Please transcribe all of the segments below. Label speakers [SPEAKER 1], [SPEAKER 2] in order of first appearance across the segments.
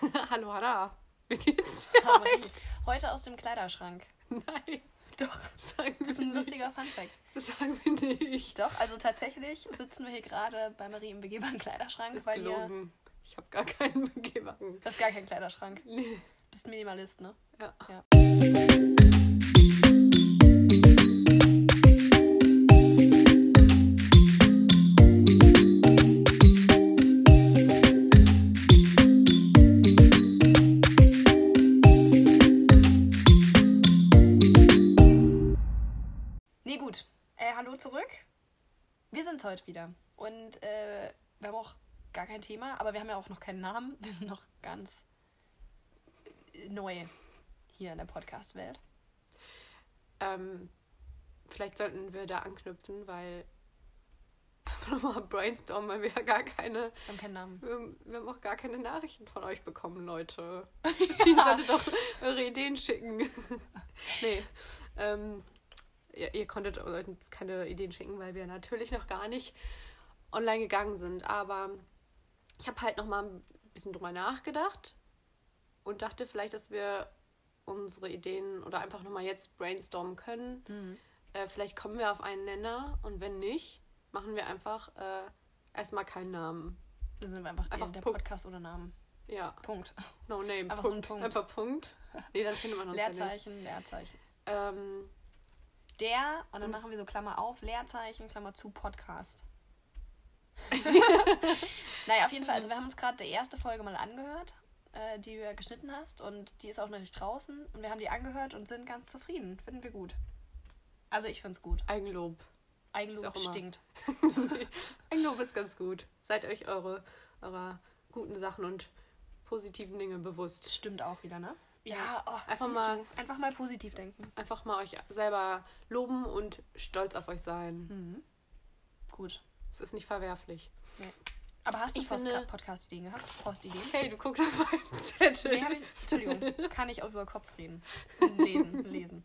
[SPEAKER 1] Hallo Hanna, wie geht's dir
[SPEAKER 2] Aber
[SPEAKER 1] heute?
[SPEAKER 2] Heute aus dem Kleiderschrank.
[SPEAKER 1] Nein,
[SPEAKER 2] Doch.
[SPEAKER 1] sagen
[SPEAKER 2] Das ist ein lustiger. Funfact.
[SPEAKER 1] Das sagen wir nicht.
[SPEAKER 2] Doch, also tatsächlich sitzen wir hier gerade bei Marie im begehbaren Kleiderschrank,
[SPEAKER 1] Das ist
[SPEAKER 2] weil
[SPEAKER 1] gelogen. Ich habe gar keinen Begehwagen.
[SPEAKER 2] Du hast gar keinen Kleiderschrank.
[SPEAKER 1] Nee.
[SPEAKER 2] Bist Minimalist, ne?
[SPEAKER 1] Ja.
[SPEAKER 2] Ja. Heute wieder. Und äh, wir haben auch gar kein Thema, aber wir haben ja auch noch keinen Namen. Wir sind noch ganz neu hier in der Podcast-Welt.
[SPEAKER 1] Ähm, vielleicht sollten wir da anknüpfen, weil einfach nochmal brainstormen, weil wir ja gar keine,
[SPEAKER 2] Wir haben keinen Namen.
[SPEAKER 1] wir, wir haben auch gar keine Nachrichten von euch bekommen, Leute. Ihr solltet doch eure Ideen schicken. nee. Ähm, ihr, ihr konntet uns keine Ideen schicken, weil wir natürlich noch gar nicht online gegangen sind. Aber ich habe halt noch mal ein bisschen drüber nachgedacht und dachte vielleicht, dass wir unsere Ideen oder einfach noch mal jetzt brainstormen können.
[SPEAKER 2] Mhm.
[SPEAKER 1] Äh, vielleicht kommen wir auf einen Nenner und wenn nicht, machen wir einfach äh, erstmal keinen Namen.
[SPEAKER 2] Dann sind wir einfach,
[SPEAKER 1] Einfach
[SPEAKER 2] der,
[SPEAKER 1] Punkt.
[SPEAKER 2] Podcast ohne Namen.
[SPEAKER 1] Ja,
[SPEAKER 2] Punkt.
[SPEAKER 1] no name.
[SPEAKER 2] Einfach so ein
[SPEAKER 1] Punkt.
[SPEAKER 2] Punkt.
[SPEAKER 1] Einfach Punkt. Nee, dann findet man uns ja nicht.
[SPEAKER 2] Leerzeichen, Leerzeichen.
[SPEAKER 1] Ähm,
[SPEAKER 2] Der, und dann machen wir so Klammer auf, Leerzeichen, Klammer zu, Podcast. naja, auf jeden Fall, also wir haben uns gerade die erste Folge mal angehört, äh, die du geschnitten hast und die ist auch noch nicht draußen und wir haben die angehört und sind ganz zufrieden. Finden wir gut. Also ich find's gut.
[SPEAKER 1] Eigenlob.
[SPEAKER 2] Eigenlob stinkt.
[SPEAKER 1] Eigenlob ist ganz gut. Seid euch eure, eurer guten Sachen und positiven Dinge bewusst.
[SPEAKER 2] Stimmt auch wieder, ne? Ja,
[SPEAKER 1] Ja,
[SPEAKER 2] oh,
[SPEAKER 1] einfach mal-
[SPEAKER 2] einfach mal positiv denken.
[SPEAKER 1] Einfach mal euch selber loben und stolz auf euch sein.
[SPEAKER 2] Mhm. Gut.
[SPEAKER 1] Es ist nicht verwerflich.
[SPEAKER 2] Aber hast du
[SPEAKER 1] Ich
[SPEAKER 2] Post
[SPEAKER 1] finde-
[SPEAKER 2] Podcast-Ideen gehabt? Postideen?
[SPEAKER 1] Hey, du guckst auf meinen Zettel.
[SPEAKER 2] Nee, ich, Entschuldigung, kann ich auch über Kopf reden. Lesen, lesen.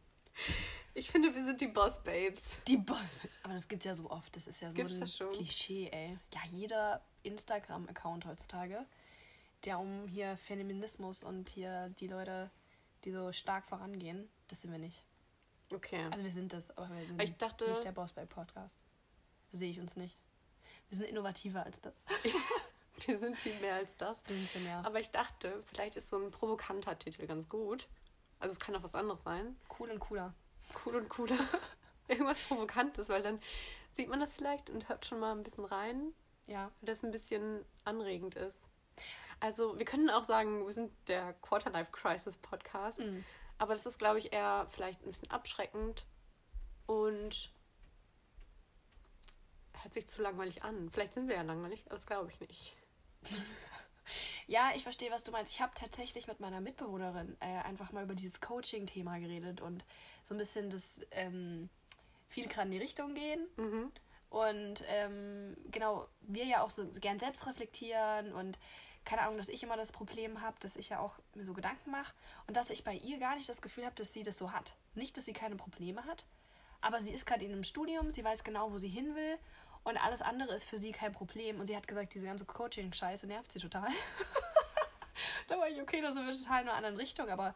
[SPEAKER 1] Ich finde, wir sind die Boss Babes.
[SPEAKER 2] Die Boss. Aber das gibt's ja so oft. Das ist ja so
[SPEAKER 1] Gibt's
[SPEAKER 2] ein? Klischee, ey. Ja, jeder Instagram-Account heutzutage, der um hier Feminismus und hier die Leute, die so stark vorangehen, das sind wir nicht.
[SPEAKER 1] Okay.
[SPEAKER 2] Also wir sind das, aber wir sind
[SPEAKER 1] ich dachte,
[SPEAKER 2] nicht der Boss bei Podcast. Da sehe ich uns nicht. Wir sind innovativer als das.
[SPEAKER 1] wir sind viel mehr als das.
[SPEAKER 2] Wir sind mehr
[SPEAKER 1] Aber ich dachte, vielleicht ist so ein provokanter Titel ganz gut. Also es kann auch was anderes sein.
[SPEAKER 2] cool und cooler.
[SPEAKER 1] Cool und cooler. Irgendwas Provokantes, weil dann sieht man das vielleicht und hört schon mal ein bisschen rein,
[SPEAKER 2] Ja.
[SPEAKER 1] weil das ein bisschen anregend ist. Also wir können auch sagen, wir sind der Quarterlife Crisis Podcast.
[SPEAKER 2] Mhm.
[SPEAKER 1] Aber das ist, glaube ich, eher vielleicht ein bisschen abschreckend und hört sich zu langweilig an. Vielleicht sind wir ja langweilig, aber das glaube ich nicht.
[SPEAKER 2] Ja, ich verstehe, was du meinst. Ich habe tatsächlich mit meiner Mitbewohnerin äh, einfach mal über dieses Coaching-Thema geredet und so ein bisschen das ähm, viel gerade in die Richtung gehen.
[SPEAKER 1] Mhm.
[SPEAKER 2] Und ähm, genau, wir ja auch so gern selbst reflektieren und keine Ahnung, dass ich immer das Problem habe, dass ich ja auch mir so Gedanken mache und dass ich bei ihr gar nicht das Gefühl habe, dass sie das so hat. Nicht, dass sie keine Probleme hat, aber sie ist gerade in einem Studium, sie weiß genau, wo sie hin will und alles andere ist für sie kein Problem. Und sie hat gesagt, diese ganze Coaching-Scheiße nervt sie total. da war ich, okay, da sind wir total in einer anderen Richtung, aber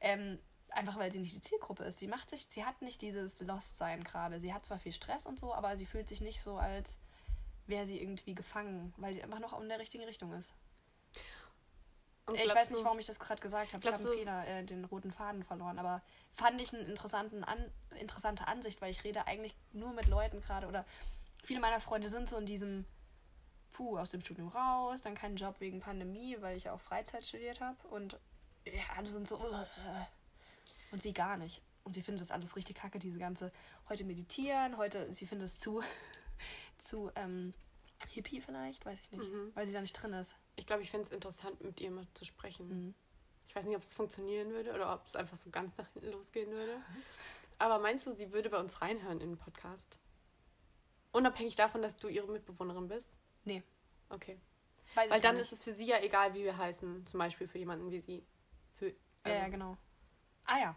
[SPEAKER 2] ähm, einfach weil sie nicht die Zielgruppe ist. Sie macht sich, sie hat nicht dieses Lost-Sein gerade. Sie hat zwar viel Stress und so, aber sie fühlt sich nicht so, als wäre sie irgendwie gefangen, weil sie einfach noch in der richtigen Richtung ist. Ich weiß nicht, warum ich das gerade gesagt habe. Ich habe einen Fehler, äh, den roten Faden verloren. Aber fand ich eine interessanten An interessante Ansicht, weil ich rede eigentlich nur mit Leuten gerade oder viele meiner Freunde sind so in diesem Puh, aus dem Studium raus, dann keinen Job wegen Pandemie, weil ich ja auch Freizeit studiert habe. Und ja, alle sind so. "Ugh." Und sie gar nicht. Und sie findet das alles richtig kacke, diese ganze heute meditieren, heute, sie findet es zu, zu ähm, hippie vielleicht, weiß ich nicht,
[SPEAKER 1] Mhm.
[SPEAKER 2] weil sie da nicht drin ist.
[SPEAKER 1] Ich glaube, ich fände es interessant, mit ihr mal zu sprechen.
[SPEAKER 2] Mhm.
[SPEAKER 1] Ich weiß nicht, ob es funktionieren würde oder ob es einfach so ganz nach hinten losgehen würde. Aber meinst du, sie würde bei uns reinhören in den Podcast? Unabhängig davon, dass du ihre Mitbewohnerin bist?
[SPEAKER 2] Nee.
[SPEAKER 1] Okay.
[SPEAKER 2] Weiß
[SPEAKER 1] Weil dann ist es für sie ja egal, wie wir heißen. Zum Beispiel für jemanden wie sie. Für,
[SPEAKER 2] Ja, ja,
[SPEAKER 1] also-
[SPEAKER 2] genau. Ah ja.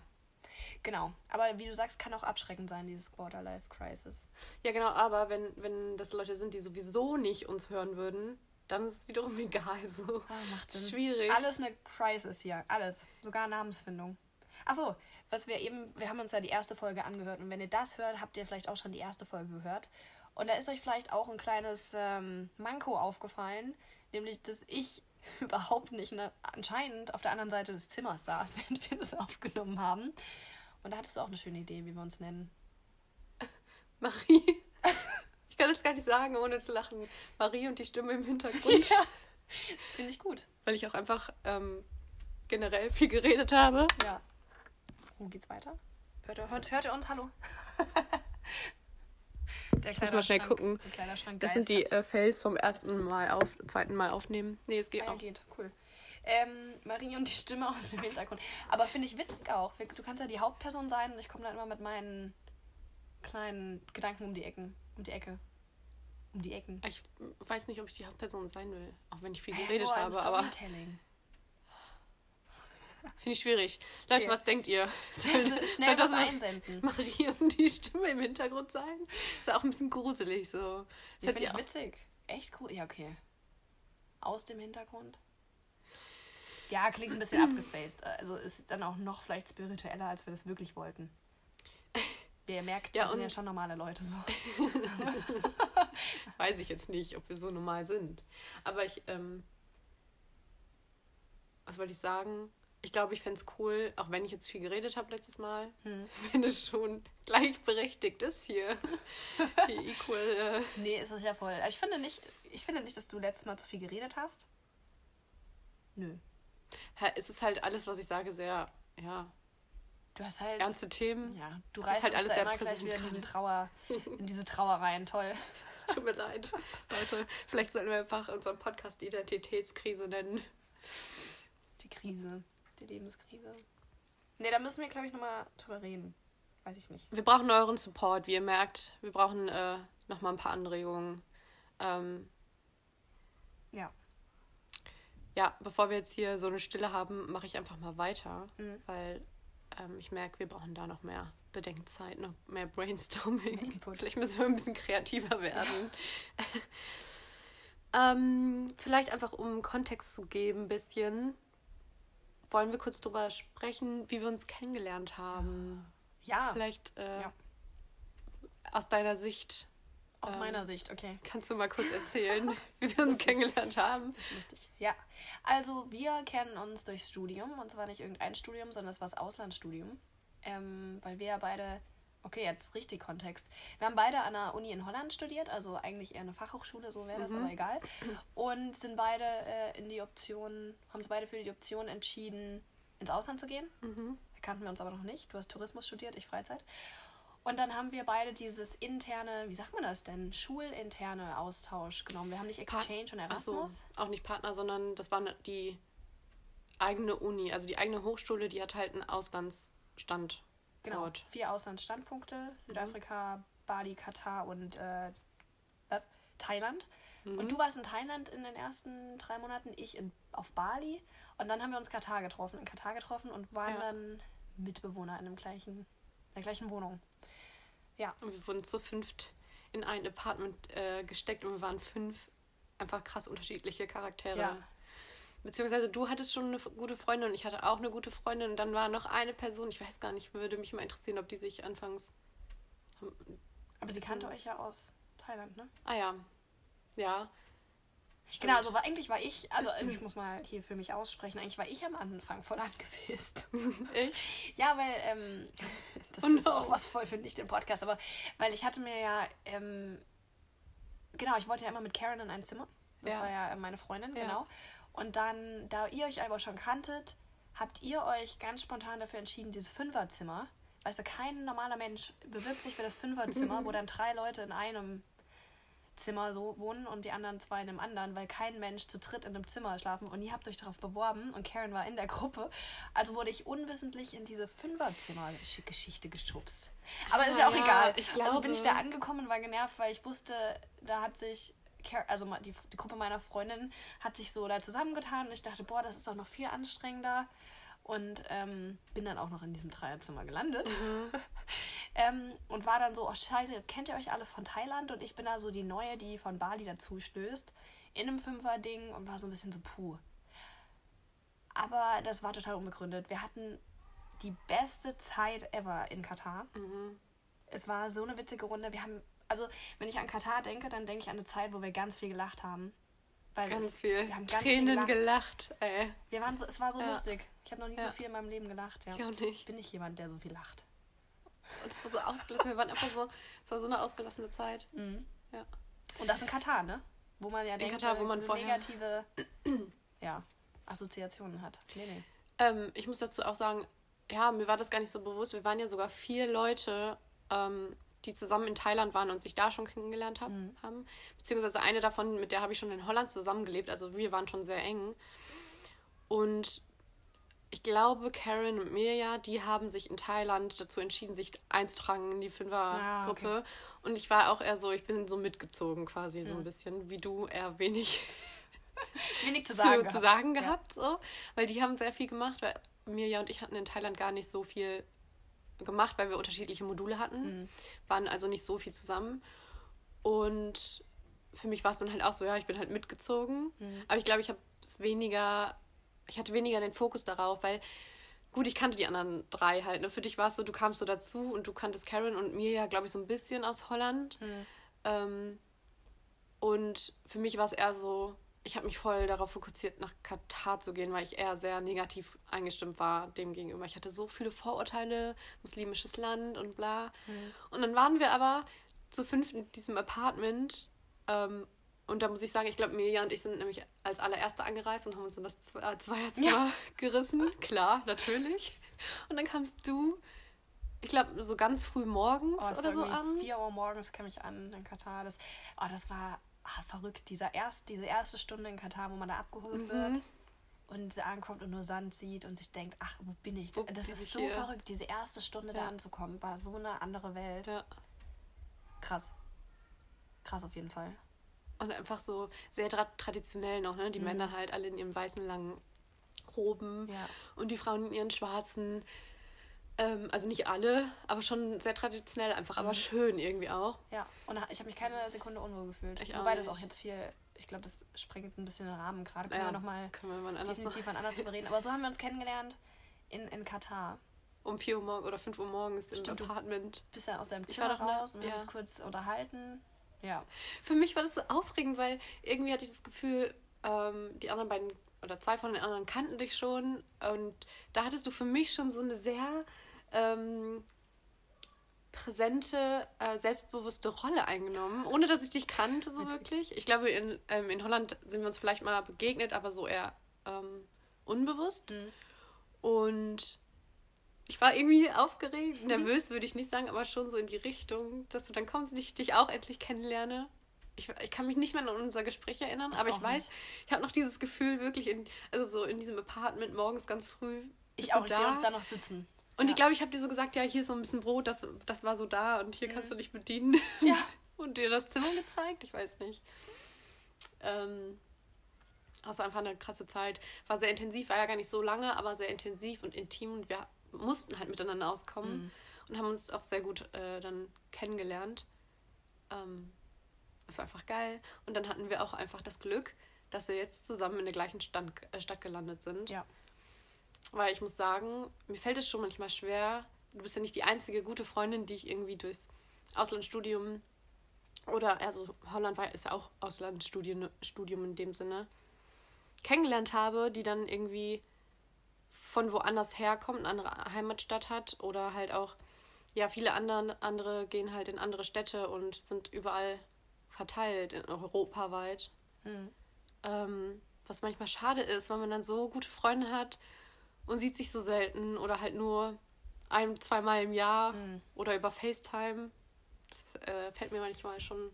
[SPEAKER 2] Genau. Aber wie du sagst, kann auch abschreckend sein, dieses Quarter-Life-Crisis.
[SPEAKER 1] Ja, genau, aber wenn, wenn das Leute sind, die sowieso nicht uns hören würden, dann ist es wiederum egal. So.
[SPEAKER 2] Ah, macht Sinn.
[SPEAKER 1] Schwierig.
[SPEAKER 2] Alles eine Crisis hier. Alles. Sogar Namensfindung. Achso, was wir eben, wir haben uns ja die erste Folge angehört und wenn ihr das hört, habt ihr vielleicht auch schon die erste Folge gehört. Und da ist euch vielleicht auch ein kleines ähm, Manko aufgefallen, nämlich, dass ich überhaupt nicht ne, anscheinend auf der anderen Seite des Zimmers saß, während wir das aufgenommen haben. Und da hattest du auch eine schöne Idee, wie wir uns nennen.
[SPEAKER 1] Marie. Ich kann das gar nicht sagen, ohne zu lachen. Marie und die Stimme im Hintergrund.
[SPEAKER 2] Ja, das finde ich gut.
[SPEAKER 1] Weil ich auch einfach ähm, generell viel geredet habe.
[SPEAKER 2] Ja. Wo geht's weiter? Hört ihr, hört, hört ihr uns? Hallo? Der
[SPEAKER 1] muss mal schnell gucken.
[SPEAKER 2] Schrank
[SPEAKER 1] Das sind die äh, Fails vom ersten Mal auf, zweiten Mal aufnehmen. Nee, es geht
[SPEAKER 2] Ah, ja,
[SPEAKER 1] auch.
[SPEAKER 2] geht, cool. Ähm, Marie und die Stimme aus dem Hintergrund. Aber finde ich witzig auch. Du kannst ja die Hauptperson sein und ich komme dann immer mit meinen kleinen Gedanken um die Ecken. Um die Ecke. Um die Ecken.
[SPEAKER 1] Ich weiß nicht, ob ich die Hauptperson sein will. Auch wenn ich viel geredet
[SPEAKER 2] nur im
[SPEAKER 1] habe, aber finde ich schwierig. Leute,
[SPEAKER 2] Okay.
[SPEAKER 1] was denkt ihr?
[SPEAKER 2] Schnell
[SPEAKER 1] Soll das
[SPEAKER 2] einsenden.
[SPEAKER 1] Marie und die Stimme im Hintergrund sein? Ist auch ein bisschen gruselig so. Das
[SPEAKER 2] Ja, finde ich
[SPEAKER 1] auch,
[SPEAKER 2] witzig. Echt cool. Ja, okay. Aus dem Hintergrund. Ja, klingt ein bisschen abgespaced. Also ist dann auch noch vielleicht spiritueller, als wir das wirklich wollten. Ihr merkt,
[SPEAKER 1] Ja,
[SPEAKER 2] wir sind ja schon normale Leute so.
[SPEAKER 1] weiß ich jetzt nicht, ob wir so normal sind. Aber ich, ähm, was wollte ich sagen? Ich glaube, ich fände es cool, auch wenn ich jetzt viel geredet habe letztes Mal,
[SPEAKER 2] Hm.
[SPEAKER 1] wenn es schon gleichberechtigt ist hier. Wie equal. Äh,
[SPEAKER 2] Nee, ist es ja voll. Aber Ich finde nicht, ich finde nicht, dass du letztes Mal zu viel geredet hast. Nö.
[SPEAKER 1] es ist halt alles, was ich sage, sehr, ja,
[SPEAKER 2] Du hast halt.
[SPEAKER 1] ernste Themen.
[SPEAKER 2] Ja, du
[SPEAKER 1] Das
[SPEAKER 2] reißt
[SPEAKER 1] halt alles
[SPEAKER 2] da immer gleich wieder in, diesen Trauer, in diese Trauer rein. Toll.
[SPEAKER 1] Es tut mir leid, Leute. Vielleicht sollten wir einfach unseren Podcast Identitätskrise nennen.
[SPEAKER 2] Die Krise. Die Lebenskrise. Nee, da müssen wir, glaube ich, nochmal drüber reden. Weiß ich nicht.
[SPEAKER 1] Wir brauchen euren Support, wie ihr merkt. Wir brauchen äh, nochmal ein paar Anregungen. Ähm,
[SPEAKER 2] Ja.
[SPEAKER 1] ja, bevor wir jetzt hier so eine Stille haben, mache ich einfach mal weiter,
[SPEAKER 2] Mhm.
[SPEAKER 1] weil ähm, ich merke, wir brauchen da noch mehr Bedenkzeit, noch mehr Brainstorming. Vielleicht müssen wir ein bisschen kreativer werden. ähm, vielleicht einfach, um Kontext zu geben, ein bisschen, wollen wir kurz drüber sprechen, wie wir uns kennengelernt haben.
[SPEAKER 2] Ja,
[SPEAKER 1] Vielleicht äh,
[SPEAKER 2] Ja.
[SPEAKER 1] aus deiner Sicht.
[SPEAKER 2] Aus
[SPEAKER 1] ähm,
[SPEAKER 2] meiner Sicht, okay.
[SPEAKER 1] Kannst du mal kurz erzählen, wie wir uns kennengelernt haben?
[SPEAKER 2] Das ist lustig. Ja, also wir kennen uns durchs Studium und zwar nicht irgendein Studium, sondern es war das Auslandsstudium. Ähm, weil wir ja beide, okay, jetzt richtig Kontext. Wir haben beide an der Uni in Holland studiert, also eigentlich eher eine Fachhochschule, so wäre das,
[SPEAKER 1] Mhm.
[SPEAKER 2] aber egal. Und sind beide äh, in die Option, haben uns beide für die Option entschieden, ins Ausland zu gehen.
[SPEAKER 1] Mhm.
[SPEAKER 2] Da kannten wir uns aber noch nicht. Du hast Tourismus studiert, ich Freizeit. Und dann haben wir beide dieses interne, wie sagt man das denn, schulinterne Austausch genommen. Wir haben nicht Exchange und
[SPEAKER 1] Ach so,
[SPEAKER 2] Erasmus.
[SPEAKER 1] auch nicht Partner, sondern das war die eigene Uni, also die eigene Hochschule, die hat halt einen Auslandsstand.
[SPEAKER 2] Genau, vier Auslandsstandpunkte. Südafrika, Bali, Katar und äh, was? Thailand.
[SPEAKER 1] Mhm.
[SPEAKER 2] Und du warst in Thailand in den ersten drei Monaten, ich in, auf Bali. Und dann haben wir uns Katar getroffen, in Katar getroffen und waren
[SPEAKER 1] Ja.
[SPEAKER 2] dann Mitbewohner in, dem gleichen, in der gleichen Wohnung. Ja,
[SPEAKER 1] Und wir wurden zu fünft in ein Apartment äh, gesteckt und wir waren fünf einfach krass unterschiedliche Charaktere.
[SPEAKER 2] Ja.
[SPEAKER 1] Beziehungsweise du hattest schon eine gute Freundin und ich hatte auch eine gute Freundin und dann war noch eine Person, ich weiß gar nicht, würde mich mal interessieren, ob die sich anfangs.
[SPEAKER 2] Aber sie kannte euch ja aus Thailand, ne?
[SPEAKER 1] ah ja. Ja. Stimmt.
[SPEAKER 2] Genau, also war, eigentlich war ich, also ich muss mal hier für mich aussprechen, eigentlich war ich am Anfang voll angepisst. Ja, weil, ähm, das
[SPEAKER 1] Oh
[SPEAKER 2] ist
[SPEAKER 1] no.
[SPEAKER 2] auch was voll für nicht den Podcast, aber weil ich hatte mir ja, ähm, genau, ich wollte ja immer mit Karen in ein Zimmer. Das
[SPEAKER 1] Ja.
[SPEAKER 2] war ja meine Freundin,
[SPEAKER 1] Ja.
[SPEAKER 2] genau. Und dann, da ihr euch aber schon kanntet, habt ihr euch ganz spontan dafür entschieden, dieses Fünferzimmer. Weißt du, kein normaler Mensch bewirbt sich für das Fünferzimmer, wo dann drei Leute in einem Zimmer so wohnen und die anderen zwei in einem anderen, weil kein Mensch zu dritt in einem Zimmer schlafen und ihr habt euch darauf beworben und Karen war in der Gruppe. Also wurde ich unwissentlich in diese Fünferzimmer-Geschichte geschubst. Aber ist ja
[SPEAKER 1] Ah,
[SPEAKER 2] auch
[SPEAKER 1] ja,
[SPEAKER 2] egal. also bin ich da angekommen und war genervt, weil ich wusste, da hat sich also die, die Gruppe meiner Freundin hat sich so da zusammengetan und ich dachte, boah, das ist doch noch viel anstrengender. Und ähm, bin dann auch noch in diesem Dreierzimmer gelandet. ähm, und war dann so, oh scheiße, jetzt kennt ihr euch alle von Thailand und ich bin da so die Neue, die von Bali dazu stößt. in einem Fünfer-Ding und war so ein bisschen so puh. Aber das war total unbegründet. Wir hatten die beste Zeit ever in Katar.
[SPEAKER 1] Mhm.
[SPEAKER 2] Es war so eine witzige Runde. Wir haben, also wenn ich an Katar denke, dann denke ich an eine Zeit, wo wir ganz viel gelacht haben. Weil
[SPEAKER 1] Ganz
[SPEAKER 2] es,
[SPEAKER 1] viel.
[SPEAKER 2] Wir haben ganz
[SPEAKER 1] Tränen
[SPEAKER 2] viel gelacht.
[SPEAKER 1] gelacht, ey.
[SPEAKER 2] Wir waren so, es war so
[SPEAKER 1] Ja.
[SPEAKER 2] lustig. Ich habe noch nie so
[SPEAKER 1] Ja.
[SPEAKER 2] viel in meinem Leben gelacht. Ja.
[SPEAKER 1] Ich auch nicht.
[SPEAKER 2] bin nicht jemand, der so viel lacht.
[SPEAKER 1] Und es war so ausgelassen. Wir waren einfach so, es war so eine ausgelassene Zeit. Ja.
[SPEAKER 2] Und das in Katar, ne? Wo man ja
[SPEAKER 1] In
[SPEAKER 2] denkt,
[SPEAKER 1] Katar, wo man
[SPEAKER 2] diese
[SPEAKER 1] vorher-
[SPEAKER 2] negative ja, Assoziationen hat. Nee, nee.
[SPEAKER 1] Ähm, ich muss dazu auch sagen, ja, mir war das gar nicht so bewusst. Wir waren ja sogar vier Leute, ähm, die zusammen in Thailand waren und sich da schon kennengelernt hab, haben. Beziehungsweise eine davon, mit der habe ich schon in Holland zusammengelebt. Also wir waren schon sehr eng. Und ich glaube, Karen und Mirja, die haben sich in Thailand dazu entschieden, sich einzutragen in die Fünfergruppe.
[SPEAKER 2] Ah,
[SPEAKER 1] Und ich war auch eher so, ich bin so mitgezogen quasi, so ein bisschen, wie du, eher wenig
[SPEAKER 2] Wenig zu
[SPEAKER 1] zu,
[SPEAKER 2] sagen.
[SPEAKER 1] zu
[SPEAKER 2] gehabt.
[SPEAKER 1] sagen
[SPEAKER 2] Ja.
[SPEAKER 1] gehabt, so. Weil die haben sehr viel gemacht, weil Mirja und ich hatten in Thailand gar nicht so viel gemacht, weil wir unterschiedliche Module hatten.
[SPEAKER 2] Mhm.
[SPEAKER 1] Waren also nicht so viel zusammen. Und für mich war es dann halt auch so, ja, ich bin halt mitgezogen.
[SPEAKER 2] Mhm.
[SPEAKER 1] Aber ich glaube, ich habe es weniger, ich hatte weniger den Fokus darauf, weil gut, ich kannte die anderen drei halt. Ne? Für dich war es so, du kamst so dazu und du kanntest Karen und Mirja, glaube ich, so ein bisschen aus Holland.
[SPEAKER 2] Mhm.
[SPEAKER 1] Ähm, und für mich war es eher so, ich habe mich voll darauf fokussiert, nach Katar zu gehen, weil ich eher sehr negativ eingestimmt war dem gegenüber. Ich hatte so viele Vorurteile, muslimisches Land und bla. Und dann waren wir aber zu fünf in diesem Apartment. Ähm, und da muss ich sagen, ich glaube, Mirja und ich sind nämlich als allererste angereist und haben uns in das Zwe- äh, Zweierzimmer
[SPEAKER 2] Ja.
[SPEAKER 1] gerissen. Klar, natürlich. Und dann kamst du, ich glaube, so ganz früh morgens
[SPEAKER 2] Oh,
[SPEAKER 1] oder so an.
[SPEAKER 2] 4 Uhr morgens kam ich an in Katar. Das, oh, das war ah, verrückt. Dieser erst, diese erste Stunde in Katar, wo man da abgeholt
[SPEAKER 1] Mhm.
[SPEAKER 2] wird und ankommt und nur Sand sieht und sich denkt, ach, wo bin ich?
[SPEAKER 1] Wo
[SPEAKER 2] das
[SPEAKER 1] bin
[SPEAKER 2] ist
[SPEAKER 1] ich
[SPEAKER 2] so
[SPEAKER 1] hier?
[SPEAKER 2] verrückt. Diese erste Stunde da
[SPEAKER 1] Ja.
[SPEAKER 2] anzukommen, war so eine andere Welt.
[SPEAKER 1] Ja.
[SPEAKER 2] Krass. Krass auf jeden Fall.
[SPEAKER 1] Und einfach so sehr tra traditionell noch, ne? Die
[SPEAKER 2] Mhm.
[SPEAKER 1] Männer halt alle in ihren weißen langen Roben
[SPEAKER 2] Ja.
[SPEAKER 1] und die Frauen in ihren schwarzen. Ähm, also nicht alle, aber schon sehr traditionell einfach,
[SPEAKER 2] Mhm.
[SPEAKER 1] aber schön irgendwie auch.
[SPEAKER 2] Ja, und ich habe mich keine Sekunde unwohl gefühlt.
[SPEAKER 1] Ich
[SPEAKER 2] Wobei das auch jetzt viel, ich glaube, das sprengt ein bisschen den Rahmen gerade. Können
[SPEAKER 1] Ja,
[SPEAKER 2] wir nochmal definitiv an anders drüber reden. Aber so haben wir uns kennengelernt in, in Katar.
[SPEAKER 1] um 4 Uhr morgens oder 5 Uhr morgens im
[SPEAKER 2] Stimmt, du-
[SPEAKER 1] Apartment.
[SPEAKER 2] Bist dann aus deinem Zimmer raus und wir
[SPEAKER 1] ja.
[SPEAKER 2] haben uns kurz unterhalten. Ja.
[SPEAKER 1] Für mich war das so aufregend, weil irgendwie hatte ich das Gefühl, ähm, die anderen beiden oder zwei von den anderen kannten dich schon und da hattest du für mich schon so eine sehr ähm, präsente, äh, selbstbewusste Rolle eingenommen, ohne dass ich dich kannte so wirklich. Ich glaube, in, ähm, in Holland sind wir uns vielleicht mal begegnet, aber so eher ähm, unbewusst.
[SPEAKER 2] Mhm.
[SPEAKER 1] Und ich war irgendwie aufgeregt, nervös würde ich nicht sagen, aber schon so in die Richtung, dass du dann kommst und ich dich auch endlich kennenlerne. Ich, ich kann mich nicht mehr an unser Gespräch erinnern, aber ich weiß, ich habe noch dieses Gefühl wirklich in, also so in diesem Apartment morgens ganz früh.
[SPEAKER 2] Ich auch, ich sehe uns da noch sitzen.
[SPEAKER 1] Und
[SPEAKER 2] Ja.
[SPEAKER 1] ich glaube, ich habe dir so gesagt, ja, hier ist so ein bisschen Brot, das, das war so da und hier kannst du dich bedienen.
[SPEAKER 2] Mhm. Ja.
[SPEAKER 1] und dir das Zimmer gezeigt, ich weiß nicht. Ähm, also einfach eine krasse Zeit. War sehr intensiv, war ja gar nicht so lange, aber sehr intensiv und intim und wir mussten halt miteinander auskommen
[SPEAKER 2] Mhm.
[SPEAKER 1] und haben uns auch sehr gut äh, dann kennengelernt. Ähm, das war einfach geil. Und dann hatten wir auch einfach das Glück, dass wir jetzt zusammen in der gleichen Stand, äh, Stadt gelandet sind.
[SPEAKER 2] Ja.
[SPEAKER 1] Weil ich muss sagen, mir fällt es schon manchmal schwer. Du bist ja nicht die einzige gute Freundin, die ich irgendwie durchs Auslandsstudium oder also Holland war ist ja auch Auslandsstudium Studium in dem Sinne kennengelernt habe, die dann irgendwie von woanders herkommt, eine andere Heimatstadt hat oder halt auch ja viele anderen andere gehen halt in andere Städte und sind überall verteilt in europaweit.
[SPEAKER 2] Mhm.
[SPEAKER 1] Ähm, was manchmal schade ist, weil man dann so gute Freunde hat und sieht sich so selten oder halt nur ein, zweimal im Jahr
[SPEAKER 2] Mhm.
[SPEAKER 1] oder über FaceTime. Das äh, fällt mir manchmal schon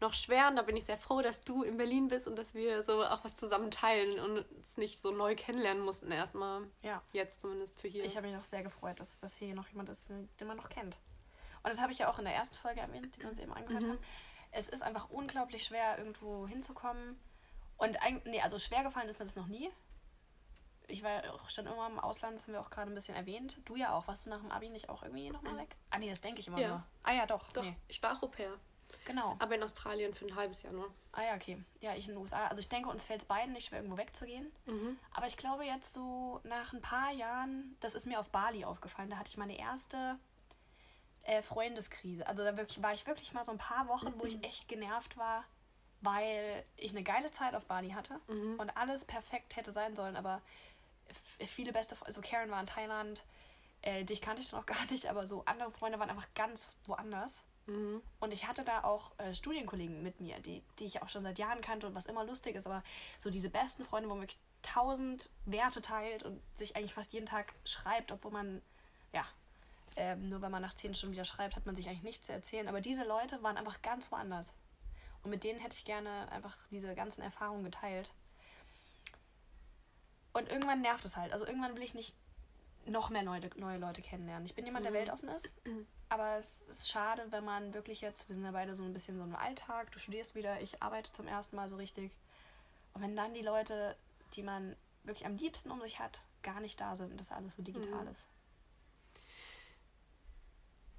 [SPEAKER 1] noch schwer und da bin ich sehr froh, dass du in Berlin bist und dass wir so auch was zusammen teilen und uns nicht so neu kennenlernen mussten erstmal.
[SPEAKER 2] Ja.
[SPEAKER 1] Jetzt zumindest für hier.
[SPEAKER 2] Ich habe mich auch sehr gefreut, dass, dass hier noch jemand ist, den man noch kennt. Und das habe ich ja auch in der ersten Folge erwähnt, die wir uns eben angehört
[SPEAKER 1] Mhm.
[SPEAKER 2] haben. Es ist einfach unglaublich schwer, irgendwo hinzukommen. Und eigentlich, nee, also schwer gefallen ist mir das noch nie. Ich war auch schon immer im Ausland, das haben wir auch gerade ein bisschen erwähnt. Du ja auch. Warst du nach dem Abi nicht auch irgendwie nochmal weg? Ah, nee, das denke ich immer
[SPEAKER 1] Ja.
[SPEAKER 2] nur. Ah, ja, doch.
[SPEAKER 1] Doch,
[SPEAKER 2] Nee.
[SPEAKER 1] ich war auch Au pair.
[SPEAKER 2] Genau.
[SPEAKER 1] Aber in Australien für ein halbes Jahr nur.
[SPEAKER 2] Ah ja, okay. Ja, ich in den USA. Also ich denke, uns fällt es beiden nicht schwer, irgendwo wegzugehen.
[SPEAKER 1] Mhm.
[SPEAKER 2] Aber ich glaube jetzt so nach ein paar Jahren, das ist mir auf Bali aufgefallen, da hatte ich meine erste äh, Freundeskrise. Also da wirklich, war ich wirklich mal so ein paar Wochen, wo ich echt genervt war, weil ich eine geile Zeit auf Bali hatte und alles perfekt hätte sein sollen, aber viele beste Freunde, also Karen war in Thailand, äh, dich kannte ich dann auch gar nicht, aber so andere Freunde waren einfach ganz woanders.
[SPEAKER 1] Mhm.
[SPEAKER 2] Und ich hatte da auch äh, Studienkollegen mit mir, die, die ich auch schon seit Jahren kannte und was immer lustig ist, aber so diese besten Freunde, wo man wirklich tausend Werte teilt und sich eigentlich fast jeden Tag schreibt, obwohl man, ja, ähm, nur wenn man nach zehn Stunden wieder schreibt, hat man sich eigentlich nichts zu erzählen. Aber diese Leute waren einfach ganz woanders. Und mit denen hätte ich gerne einfach diese ganzen Erfahrungen geteilt. Und irgendwann nervt es halt. Also irgendwann will ich nicht noch mehr Leute, neue Leute kennenlernen. Ich bin jemand, der
[SPEAKER 1] Mhm.
[SPEAKER 2] weltoffen ist. Aber es ist schade, wenn man wirklich jetzt, wir sind ja beide so ein bisschen so im Alltag, du studierst wieder, ich arbeite zum ersten Mal so richtig. Und wenn dann die Leute, die man wirklich am liebsten um sich hat, gar nicht da sind, dass alles so digital
[SPEAKER 1] Mhm.
[SPEAKER 2] ist.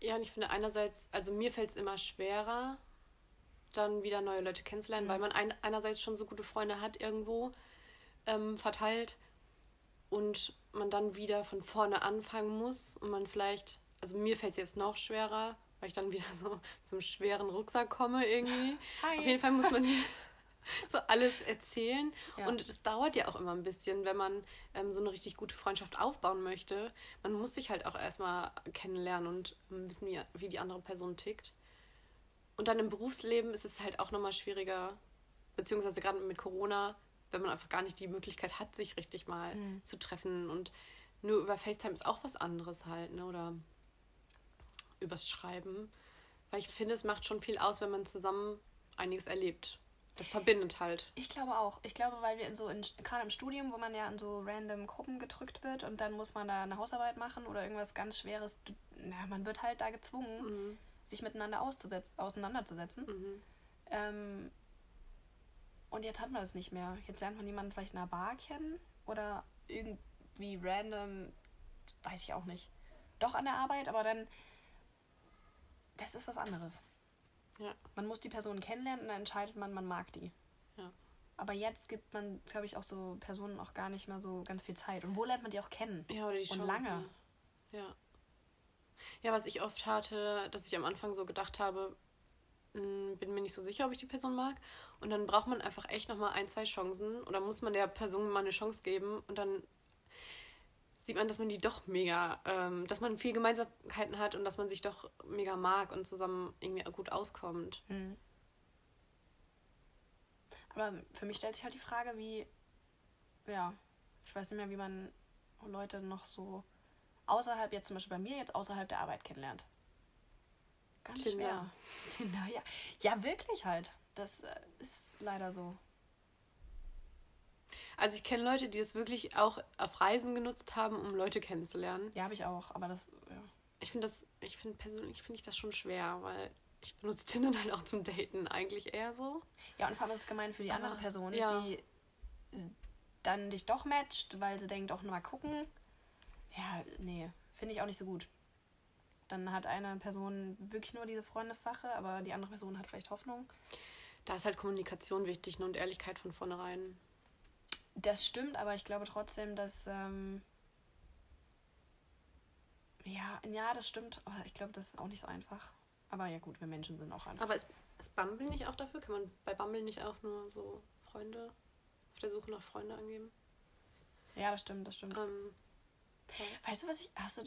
[SPEAKER 1] Ja, und ich finde einerseits, also mir fällt es immer schwerer, dann wieder neue Leute kennenzulernen, weil man ein, einerseits schon so gute Freunde hat irgendwo ähm, verteilt und man dann wieder von vorne anfangen muss und man vielleicht, also mir fällt es jetzt noch schwerer, weil ich dann wieder so mit so einem schweren Rucksack komme irgendwie.
[SPEAKER 2] Hi.
[SPEAKER 1] Auf jeden Fall muss man so alles erzählen.
[SPEAKER 2] Ja.
[SPEAKER 1] Und es dauert ja auch immer ein bisschen, wenn man ähm, so eine richtig gute Freundschaft aufbauen möchte. Man muss sich halt auch erstmal kennenlernen und ähm, wissen, wie, wie die andere Person tickt. Und dann im Berufsleben ist es halt auch nochmal schwieriger, beziehungsweise gerade mit Corona, wenn man einfach gar nicht die Möglichkeit hat, sich richtig mal
[SPEAKER 2] Mhm.
[SPEAKER 1] zu treffen. Und nur über FaceTime ist auch was anderes halt, ne? Oder übers Schreiben. Weil ich finde, es macht schon viel aus, wenn man zusammen einiges erlebt. Das verbindet halt.
[SPEAKER 2] Ich glaube auch. Ich glaube, weil wir in so, in, gerade im Studium, wo man ja in so random Gruppen gedrückt wird und dann muss man da eine Hausarbeit machen oder irgendwas ganz Schweres, na, man wird halt da gezwungen,
[SPEAKER 1] Mhm.
[SPEAKER 2] sich miteinander auszusetzen, auseinanderzusetzen.
[SPEAKER 1] Mhm.
[SPEAKER 2] Ähm, und jetzt hat man das nicht mehr. Jetzt lernt man jemanden vielleicht in einer Bar kennen oder irgendwie random, weiß ich auch nicht. Doch an der Arbeit, aber dann, das ist was anderes.
[SPEAKER 1] Ja.
[SPEAKER 2] Man muss die Person kennenlernen und dann entscheidet man, man mag die.
[SPEAKER 1] Ja.
[SPEAKER 2] Aber jetzt gibt man, glaube ich, auch so Personen auch gar nicht mehr so ganz viel Zeit. Und wo lernt man die auch kennen?
[SPEAKER 1] Ja, oder die
[SPEAKER 2] Und
[SPEAKER 1] Chance.
[SPEAKER 2] lange.
[SPEAKER 1] Ja. Ja, was ich oft hatte, dass ich am Anfang so gedacht habe, mh, bin mir nicht so sicher, ob ich die Person mag. Und dann braucht man einfach echt nochmal ein, zwei Chancen. Oder muss man der Person mal eine Chance geben. Und dann sieht man, dass man die doch mega, ähm, dass man viel Gemeinsamkeiten hat und dass man sich doch mega mag und zusammen irgendwie gut auskommt.
[SPEAKER 2] Mhm. Aber für mich stellt sich halt die Frage, wie, ja, ich weiß nicht mehr, wie man Leute noch so außerhalb, jetzt zum Beispiel bei mir, jetzt außerhalb der Arbeit kennenlernt. Ganz
[SPEAKER 1] Tinder.
[SPEAKER 2] schwer. Tinder, ja. Ja, wirklich halt. Das äh, ist leider so.
[SPEAKER 1] Also ich kenne Leute, die das wirklich auch auf Reisen genutzt haben, um Leute kennenzulernen.
[SPEAKER 2] Ja, habe ich auch, aber das, ja.
[SPEAKER 1] Ich finde das, ich finde persönlich finde ich das schon schwer, weil ich benutze Tinder dann auch zum Daten eigentlich eher so.
[SPEAKER 2] Ja, und vor allem ist es gemein für die andere
[SPEAKER 1] Aber,
[SPEAKER 2] Person,
[SPEAKER 1] ja.
[SPEAKER 2] die dann dich doch matcht, weil sie denkt, auch nur mal gucken. Ja, nee, finde ich auch nicht so gut. Dann hat eine Person wirklich nur diese Freundessache, aber die andere Person hat vielleicht Hoffnung.
[SPEAKER 1] Da ist halt Kommunikation wichtig ne, und Ehrlichkeit von vornherein.
[SPEAKER 2] Das stimmt, aber ich glaube trotzdem, dass. Ähm ja, ja, das stimmt. Aber ich glaube, das ist auch nicht so einfach. Aber ja, gut, wir Menschen sind auch einfach.
[SPEAKER 1] Aber ist, ist Bumble nicht auch dafür? Kann man bei Bumble nicht auch nur so Freunde auf der Suche nach Freunde angeben?
[SPEAKER 2] Ja, das stimmt, das stimmt.
[SPEAKER 1] Ähm,
[SPEAKER 2] Weißt du, was ich. Hast du.